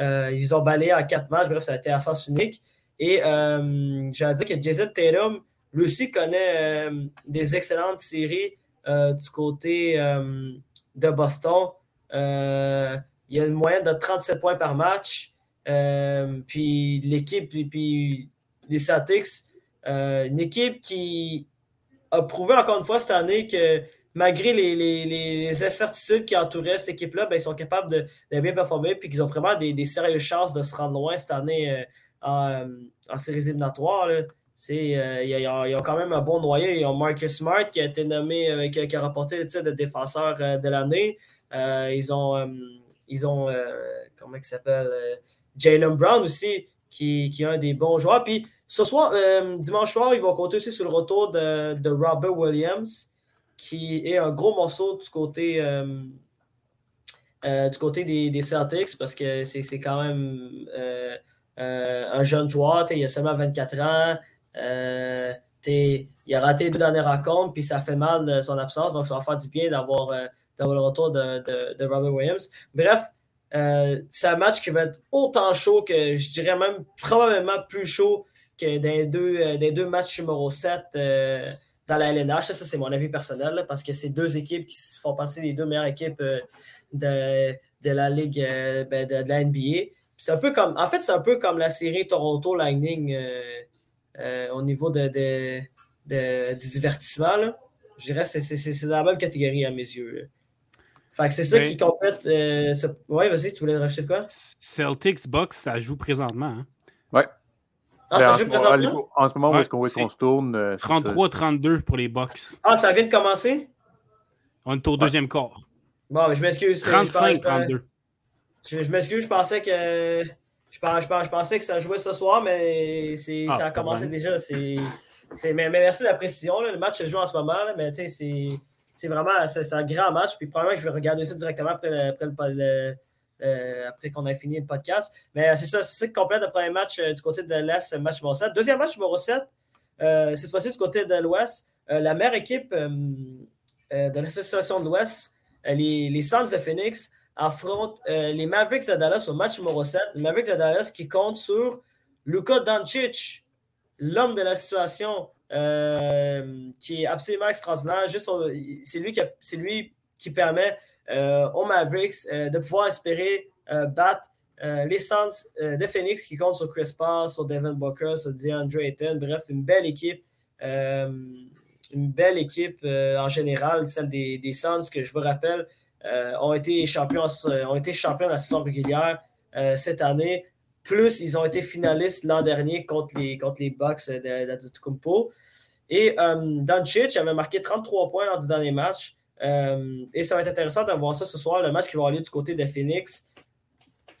Euh, ils ont balayé en quatre matchs. Bref, ça a été à sens unique. Et euh, j'ai dire que Jason Tatum, lui aussi, connaît euh, des excellentes séries du côté de Boston. il y a une moyenne de 37 points par match. puis l'équipe, puis, les Celtics, une équipe qui a prouvé encore une fois cette année que malgré les, incertitudes qui entouraient cette équipe-là, ben, ils sont capables de, bien performer et qu'ils ont vraiment des, sérieuses chances de se rendre loin cette année euh, en, en, séries éliminatoires. Euh, ils, ont, quand même un bon noyau. Ils ont Marcus Smart qui a été nommé, euh, qui, a remporté le titre de défenseur de l'année. ils ont, ils ont comment il s'appelle Jalen Brown aussi, qui, qui est un des bons joueurs. Puis ce soir, dimanche soir, ils vont compter aussi sur le retour de, de Robert Williams. qui est un gros morceau du côté, du côté des, Celtics parce que c'est quand même un jeune joueur. Il a seulement 24 ans. il a raté deux dernières rencontres, puis ça fait mal son absence. Donc, ça va faire du bien d'avoir le retour de, Robert Williams. Bref, c'est un match qui va être autant chaud que je dirais même probablement plus chaud que des deux, des deux matchs numéro 7 dans la LNH. Ça, c'est mon avis personnel, parce que c'est deux équipes qui font partie des deux meilleures équipes euh, de, la Ligue euh, ben, de, la NBA. C'est un peu comme, en fait, c'est un peu comme la série Toronto Lightning euh, au niveau de, du divertissement. Je dirais que c'est dans la même catégorie à mes yeux. Fait que c'est ça qui complète. Oui, vas-y, tu voulais rajouter quoi? Celtics Box, ça joue présentement. Hein? Ouais. Ah, ça joue présentement? En ce moment, où est-ce qu'on se tourne? 33-32 euh, pour les Bucks. Ah, ça vient de commencer? On est au deuxième quart. Bon, mais je m'excuse. 35-32. Je, m'excuse, je pensais que. Je, pensais que ça jouait ce soir, mais ah, ça a commencé déjà. mais, merci de la précision. Le match se joue en ce moment, mais c'est vraiment un grand match. Puis probablement que je vais regarder ça directement après, après le, euh, après qu'on ait fini le podcast. Mais euh, c'est ça, c'est complète le premier match euh, du côté de l'Est, match numéro 7. Deuxième match numéro 7, cette fois-ci du côté de l'Ouest. la meilleure équipe de l'association de l'Ouest, les, les Suns de Phoenix, affrontent les Mavericks de Dallas au match numéro 7. Les Mavericks de Dallas qui comptent sur Luka Doncic, l'homme de la situation, qui est absolument extraordinaire. c'est lui, qui, lui qui permet aux Mavericks euh, de pouvoir espérer euh, battre les Suns de Phoenix qui comptent sur Chris Paul, sur Devin Booker, sur DeAndre Ayton. Bref, une belle équipe une belle équipe en général, celle des, Suns, que je vous rappelle, ont, été champions, ont été champions de la saison régulière cette année. Plus, ils ont été finalistes l'an dernier contre les, contre les Bucks de, de, Et um, Doncic avait marqué 33 points lors du dernier match. Euh, et ça va être intéressant de voir ça ce soir, le match qui va avoir lieu du côté de Phoenix.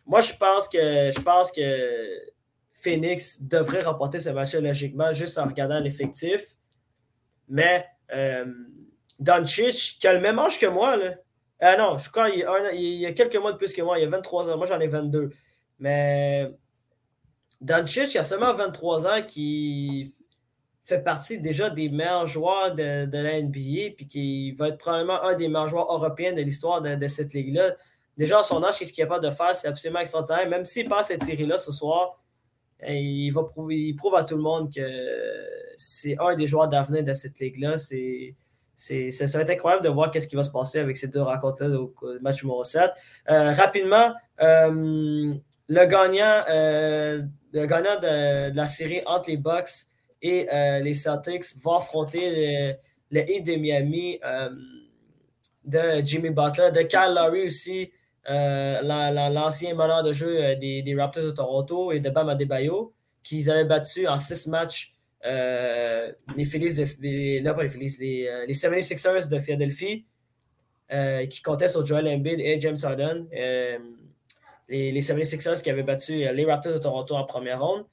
Moi, je pense que je pense que Phoenix devrait remporter ce match logiquement juste en regardant l'effectif. Mais euh, Doncic, qui a le même âge que moi, là. Ah non, je crois qu'il y, a quelques mois de plus que moi. Il y a 23 ans. Moi, j'en ai 22. Mais Doncic, il a seulement 23 ans qui fait partie déjà des meilleurs joueurs de, de, la NBA, puis qui va être probablement un des meilleurs joueurs européens de l'histoire de, cette ligue-là. Déjà, à son âge, ce qu'il est capable de faire, c'est absolument extraordinaire. Même s'il passe cette série-là ce soir, eh, il, va prouver, il prouve à tout le monde que c'est un des joueurs d'avenir de cette ligue-là. C'est, ça va être incroyable de voir ce qui va se passer avec ces deux rencontres-là au match numéro 7. Euh, rapidement, euh, le gagnant, euh, le gagnant de, de, la série entre les Bucks et euh, les Celtics vont affronter le, Heat de Miami euh, de Jimmy Butler, de Kyle Lowry aussi, euh, l'ancien meneur de jeu des, Raptors de Toronto et de Bam Adebayo, qu'ils avaient battu en six matchs les Phillies, les, non pas les Phillies, les, les 76ers de Philadelphie, qui comptaient sur Joel Embiid et James Harden. les, les 76ers qui avaient battu les Raptors de Toronto en première ronde.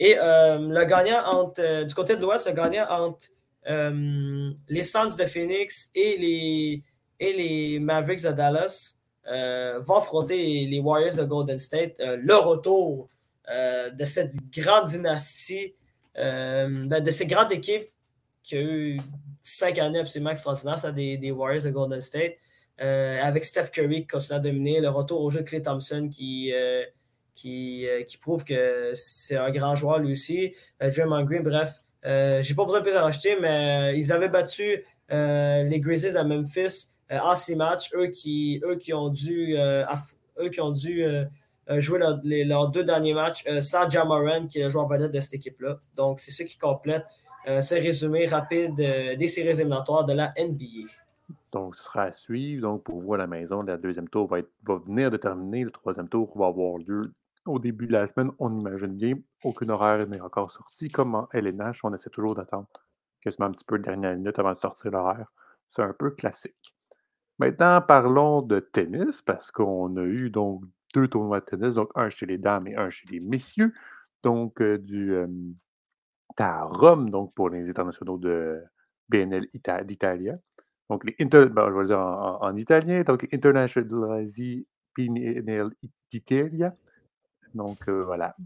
Et euh, le gagnant entre, euh, du côté de l'Ouest, le gagnant entre euh, les Suns de Phoenix et les, Mavericks de Dallas vont affronter les Warriors de Golden State. le retour de cette grande dynastie, ben, de ces grandes équipes qui ont eu cinq années absolument extraordinaires, ça, des, Warriors de Golden State. avec Steph Curry qui continue à dominer, le retour au jeu de Clay Thompson qui, qui prouve que c'est un grand joueur lui aussi. Euh, Draymond Green, bref, euh, j'ai pas besoin de plus à rajouter, mais ils avaient battu les Grizzlies de Memphis en six matchs, eux qui, eux qui ont dû, eux qui ont dû jouer leurs deux derniers matchs sans Jamaran, qui est le joueur vedette de cette équipe-là. Donc, c'est ce qui complète ce résumé rapide des séries éliminatoires de la NBA. Donc, ce sera à suivre. Donc, pour vous à la maison, la deuxième tour va, va venir déterminer. Le troisième tour va avoir lieu au début de la semaine, on imagine bien. Aucun horaire n'est encore sorti. Comme en LNH, on essaie toujours d'attendre quasiment un petit peu de dernière minute avant de sortir l'horaire. C'est un peu classique. Maintenant, parlons de tennis, parce qu'on a eu donc deux tournois de tennis, donc un chez les dames et un chez les messieurs. Donc, euh, du à Rome, donc pour les internationaux de BNL d'Italia. Donc, les inter... Ben, je vais le dire en, italien. Donc, Internazionali d'Italia. Donc, voilà.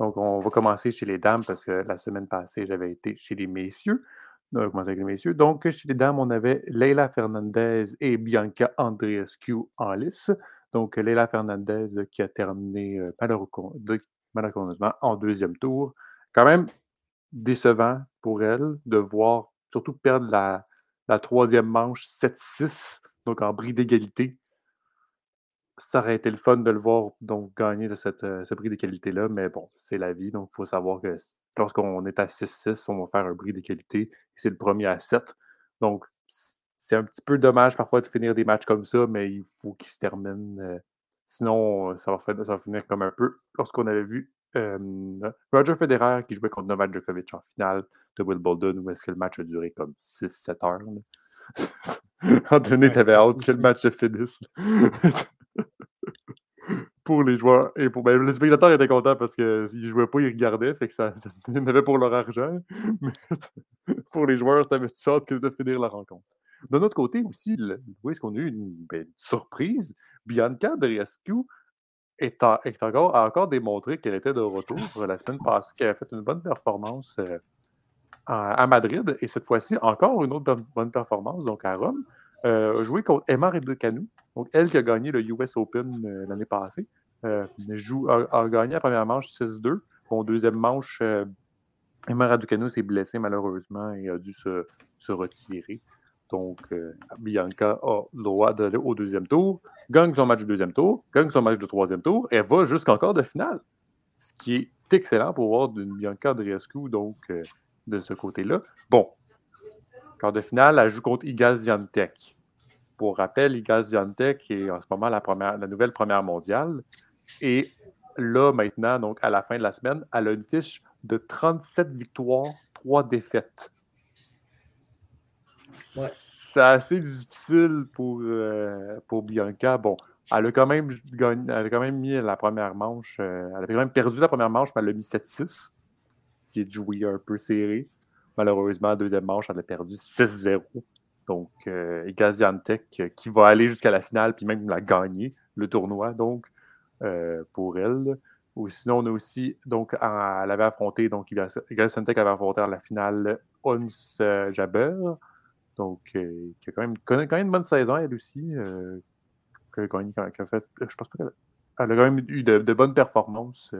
Donc, on va commencer chez les dames parce que la semaine passée, j'avais été chez les messieurs. On va commencer avec les messieurs. Donc, chez les dames, on avait Leila Fernandez et Bianca Andreescu en lice. Donc, Leila Fernandez qui a terminé malheureusement en deuxième tour. Quand même décevant pour elle de voir surtout perdre la, la troisième manche 7-6, donc en bris d'égalité ça aurait été le fun de le voir donc gagner de cette, euh, ce bris d'égalité-là, mais bon, c'est la vie, donc il faut savoir que lorsqu'on est à 6-6, on va faire un bris d'égalité. C'est le premier à 7. Donc, c'est un petit peu dommage parfois de finir des matchs comme ça, mais il faut qu'ils se terminent. Euh, sinon, ça va, ça va, finir comme un peu lorsqu'on avait vu Roger Federer qui jouait contre Novak Djokovic en finale de Wimbledon, où est-ce que le match a duré comme 6-7 heures. Anthony, t'avais hâte que le match se finisse pour les joueurs et pour ben, les spectateurs étaient contents parce qu'ils ne jouaient pas, ils regardaient, fait que ça, ça avait pour leur argent. Mais pour les joueurs, t'avais hâte de finir la rencontre. De notre côté aussi, où est-ce qu'on a eu une, ben, surprise? Bianca est, est encore, a encore démontré qu'elle était de retour la semaine passée, qu'elle a fait une bonne performance euh, à, Madrid et cette fois-ci encore une autre bonne performance, donc à Rome. Euh, joué contre Emma Raducanu, donc elle qui a gagné le US Open euh, l'année passée. Euh, joue, a, gagné la première manche 6-2. Bon, deuxième manche, euh, Emma Raducanu s'est blessée malheureusement et a dû se, retirer. Donc, Bianca a le droit d'aller au deuxième tour, gagne son match du deuxième tour, gagne son match du troisième tour, et va jusqu'en de finale. Ce qui est excellent pour voir d'une Bianca Andreescu, donc de ce côté-là. Bon, quart de finale, elle joue contre Igaz Viantec. Pour rappel, Igaz Viantec est en ce moment la, première, la nouvelle première mondiale. Et là, maintenant, donc à la fin de la semaine, elle a une fiche de 37 victoires, 3 défaites. C'est assez difficile pour, euh, pour Bianca. Bon, elle a, quand même elle a quand même mis la première manche. Euh, elle a quand même perdu la première manche, mais elle a mis 7-6. Ce est de jouer un peu serré. Malheureusement, deuxième manche, elle a perdu 6-0. Donc, euh, euh, qui va aller jusqu'à la finale, puis même la gagner, le tournoi, donc, euh, pour elle. Ou sinon, on a aussi, donc, elle avait affronté, donc, Gaziantep avait affronté en la finale Ons euh, Jaber, donc, qui a quand même, quand même une bonne saison, elle aussi, qui a, fait, je pense pas qu'elle elle a quand même eu de, bonnes performances.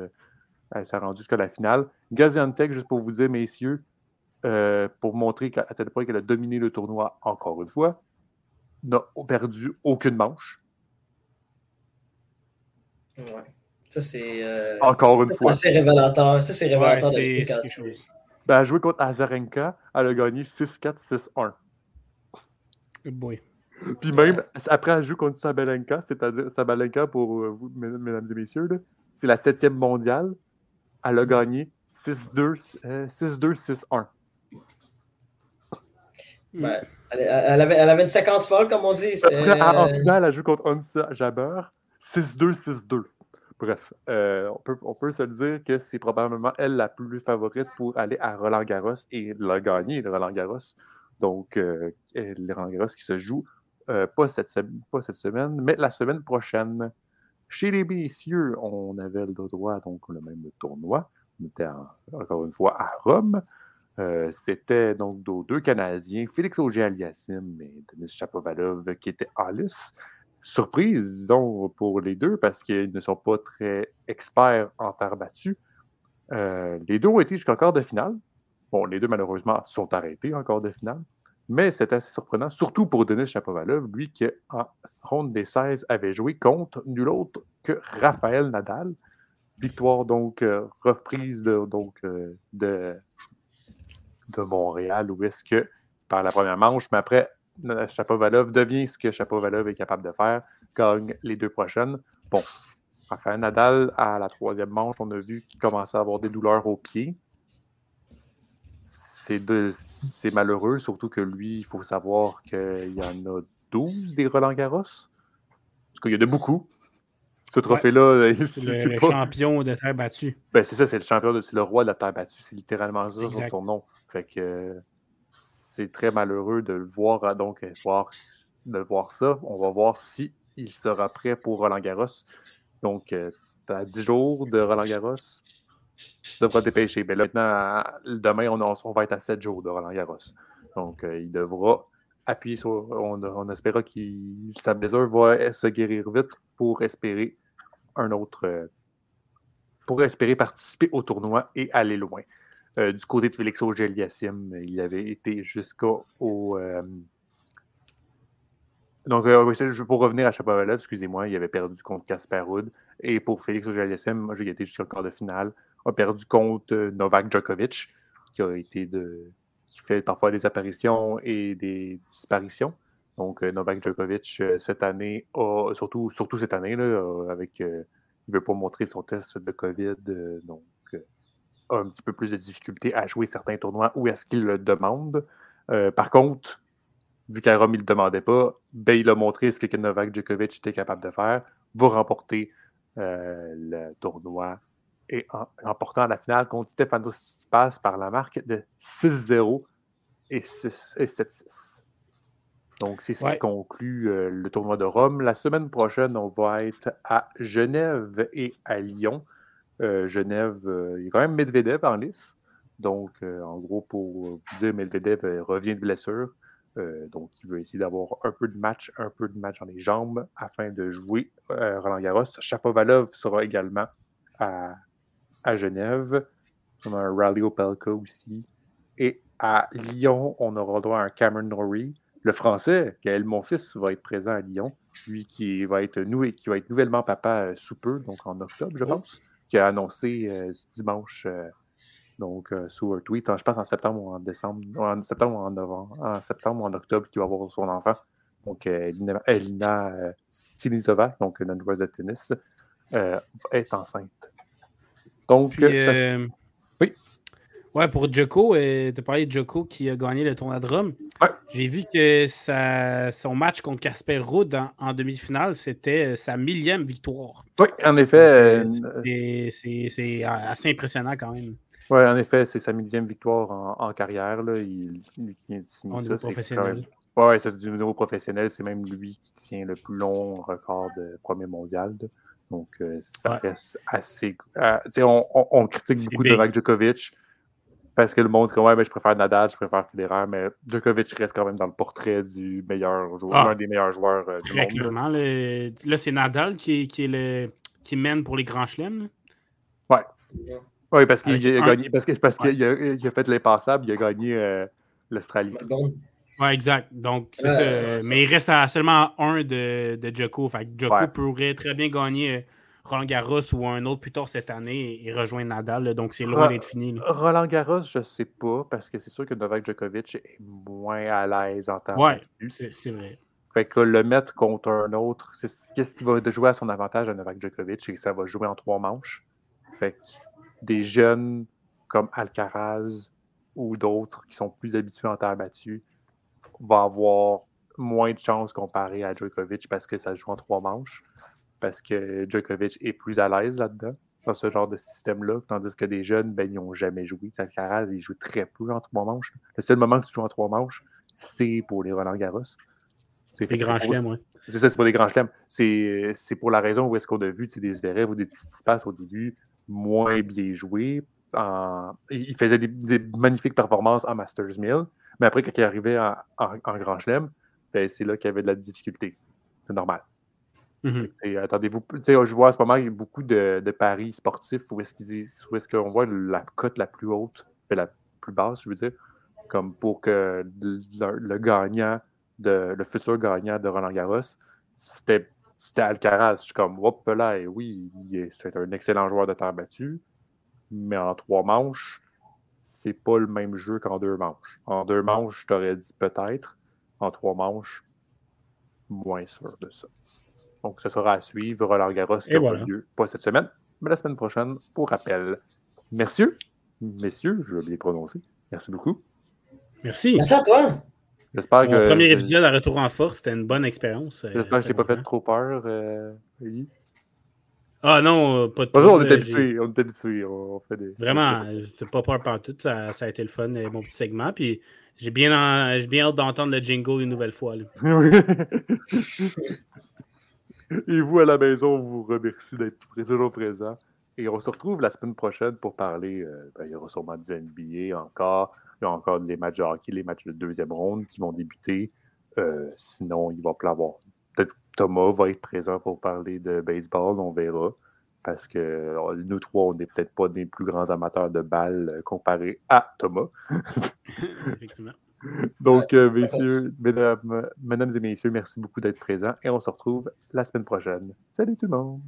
elle s'est rendue jusqu'à la finale. Gaziantep, juste pour vous dire, messieurs, euh, pour montrer qu'à tel point qu'elle a dominé le tournoi encore une fois, n'a perdu aucune manche. Ouais. Ça, c'est. Euh, encore une fois. c'est révélateur. Ça, c'est révélateur de quelque chose. Ben, elle a joué contre Azarenka. Elle a gagné 6-4, 6-1. Good boy. Puis même, après, elle joue contre Sabalenka, c'est-à-dire Sabalenka, pour euh, vous, mesdames et messieurs, c'est la septième mondiale. Elle a gagné 6-2, 6-1. Ben, elle, avait, elle, avait, une séquence folle, comme on dit. en finale, elle joue contre Onsa Jabber. 6-2, 6-2. Bref, euh, on, peut, on, peut, se dire que c'est probablement elle la plus favorite pour aller à Roland Garros et la gagner, le Roland Garros. Donc, euh, le Roland Garros qui se joue euh, pas, cette, pas cette semaine, mais la semaine prochaine. Chez les messieurs, on avait le droit, donc le même tournoi. On était encore une fois à Rome. Euh, c'était donc deux Canadiens, Félix Auger-Aliassime et Denis Chapovalov, qui étaient en lice. Surprise, disons, pour les deux, parce qu'ils ne sont pas très experts en terre battue. Euh, les deux ont été jusqu'en quart de finale. Bon, les deux, malheureusement, sont arrêtés en quart de finale. Mais c'est assez surprenant, surtout pour Denis Chapovalov, lui qui, en ronde des 16, avait joué contre nul autre que Raphaël Nadal. Victoire donc euh, reprise donc, de de Montréal où est-ce que, par la première manche, mais après, Chapovalov devient ce que Chapovalov est capable de faire, gagne les deux prochaines. Bon, Rafael Nadal, à la troisième manche, on a vu qu'il commençait à avoir des douleurs aux pieds. C'est malheureux, surtout que lui, il faut savoir qu'il y en a 12 des Roland Garros. Parce qu'il y en a beaucoup. Ce trophée-là, c'est le, champion de terre battue. Ben, c'est ça, c'est le champion, c'est le roi de la terre battue. C'est littéralement ça son nom. Fait que c'est très malheureux de le voir, donc voir, de voir ça. On va voir si sera prêt pour Roland Garros. Donc, tu as 10 jours de Roland Garros. Tu devras dépêcher. Mais là, maintenant, demain, on, va être à 7 jours de Roland Garros. Donc, il devra appuyer sur. On, on espéra que sa blessure va se guérir vite pour espérer un autre. pour espérer participer au tournoi et aller loin. Euh, du côté de Félix auger il avait été jusqu'au. Euh, donc, euh, pour revenir à Chapovalov, excusez-moi, il avait perdu contre Casper Ruud. Et pour Félix auger moi, j'ai été jusqu'au quart de finale. A perdu contre Novak Djokovic, qui a été de. qui fait parfois des apparitions et des disparitions. Donc, Novak Djokovic, cette année, surtout, surtout cette année, là, avec. il ne veut pas montrer son test de COVID. donc, un petit peu plus de difficulté à jouer certains tournois où est-ce qu'il le demande. Euh, par contre, vu qu'à Rome, il ne le demandait pas, ben, il a montré ce que Novak Djokovic était capable de faire, va remporter euh, le tournoi et en remportant la finale contre Stefano Tsitsipas par la marque de 6-0 et, 7-6. Donc, c'est ce qui conclut euh, le tournoi de Rome. La semaine prochaine, on va être à Genève et à Lyon. Euh, Genève, euh, il y a quand même Medvedev en lice. Donc, euh, en gros, pour vous dire, Medvedev revient de blessure. donc, il veut essayer d'avoir un peu de match, un peu de match dans les jambes afin de jouer Roland Garros. Chapovalov sera également à, Genève. On a un Rally Opelka aussi. Et à Lyon, on aura droit à un Cameron Norrie. Le français, Gaël Monfils, va être présent à Lyon. Lui qui va être, qui va être nouvellement papa sous peu, donc en octobre, je pense qui a annoncé euh, ce dimanche, euh, donc euh, sous un tweet, je pense en septembre ou en décembre, en septembre ou en novembre, en septembre ou en octobre, qu'il va avoir son enfant. Donc, Elina, Elina donc une joueuse de tennis, est enceinte. Donc. Ouais, pour Joko, tu as parlé de Joko qui a gagné le tournoi de Rome. J'ai vu que son match contre Casper Ruud en, demi-finale, c'était euh, sa millième victoire. Oui, en effet. Euh, euh, c'est assez impressionnant quand même. Oui, en effet, c'est sa millième victoire en, carrière. Là. Il, il, Au niveau professionnel. Oui, c'est du niveau professionnel. C'est même lui qui tient le plus long record de premier mondial. Donc, ça reste assez. on, on, critique beaucoup de Novak Djokovic parce que le monde dit que ouais, ben, je préfère Nadal, je préfère Federer, mais Djokovic reste quand même dans le portrait du meilleur joueur, ah. un des meilleurs joueurs euh, du monde. Clairement, là, c'est Nadal qui, qui, est le, qui mène pour les grands chelems. Ouais. Oui, parce qu'il a gagné, parce qu'il parce qu'il a, il a, fait l'impassable, il a gagné euh, l'Australie. Oui, exact. Donc, c'est ça. Mais il reste à seulement un de, de Djoko. Fait Djoko pourrait très bien gagner euh, Roland Garros ou un autre plus tard cette année et rejoindre Nadal. donc, c'est loin d'être fini. Roland Garros, je ne sais pas, parce que c'est sûr que Novak Djokovic est moins à l'aise en temps Oui, c'est vrai. Fait que le mettre contre un autre, qu'est-ce qui va jouer à son avantage à Novak Djokovic? C'est que ça va jouer en trois manches. Fait que des jeunes comme Alcaraz ou d'autres qui sont plus habitués en terre battue vont avoir moins de chances comparé à Djokovic parce que ça se joue en trois manches parce que Djokovic est plus à l'aise là-dedans, dans ce genre de système-là, tandis que des jeunes, ben, ils n'ont jamais joué. Alcaraz, il joue très peu en trois manches. Le seul moment que tu joues en trois manches, c'est pour les Roland Garros. C'est les grands chelems, oui. C'est ça, c'est pour les grands chelems. C'est pour la raison où est-ce qu'on a vu des Zverev ou des passes au début moins bien joués. Il faisait des, magnifiques performances en Masters 1000, mais après, quand il arrivait en, en, grand chelem, ben, c'est là qu'il y avait de la difficulté. C'est normal. Mm-hmm. Attendez-vous, je vois à ce moment il y a beaucoup de, paris sportifs où est-ce est qu'on voit la cote la plus haute, la plus basse, je veux dire, comme pour que le, gagnant, de, le futur gagnant de Roland Garros, c'était Alcaraz. Je suis comme, hop là, et oui, c'est un excellent joueur de terre battue, mais en trois manches, c'est pas le même jeu qu'en deux manches. En deux manches, je t'aurais dit peut-être. En trois manches, moins sûr de ça. Donc, ce sera à suivre. Roland Garros qui aura lieu, pas cette semaine, mais la semaine prochaine, pour rappel. Merci, messieurs, je vais bien prononcer. Merci beaucoup. Merci. Merci à toi. J'espère que. premier épisode à Retour en Force, c'était une bonne expérience. Euh, J'espère que je t'ai pas fait trop peur, euh, Ah non, euh, pas de Bonjour, on est habitués. On est habitués. On fait des... Vraiment, c'est pas peur partout. Ça, ça a été le fun, mon petit segment. Puis J'ai bien, bien hâte d'entendre le jingle une nouvelle fois. Et vous, à la maison, on vous remercie d'être toujours présent. Et on se retrouve la semaine prochaine pour parler. Euh, ben, il y aura sûrement du NBA encore. Il y a encore les matchs de hockey, les matchs de deuxième ronde qui vont débuter. Euh, sinon, il va pleuvoir. Peut-être Thomas va être présent pour parler de baseball, on verra. Parce que euh, nous trois, on n'est peut-être pas des plus grands amateurs de balles comparés à Thomas. Effectivement. Donc, messieurs, mesdames, mesdames et messieurs, merci beaucoup d'être présents et on se retrouve la semaine prochaine. Salut tout le monde!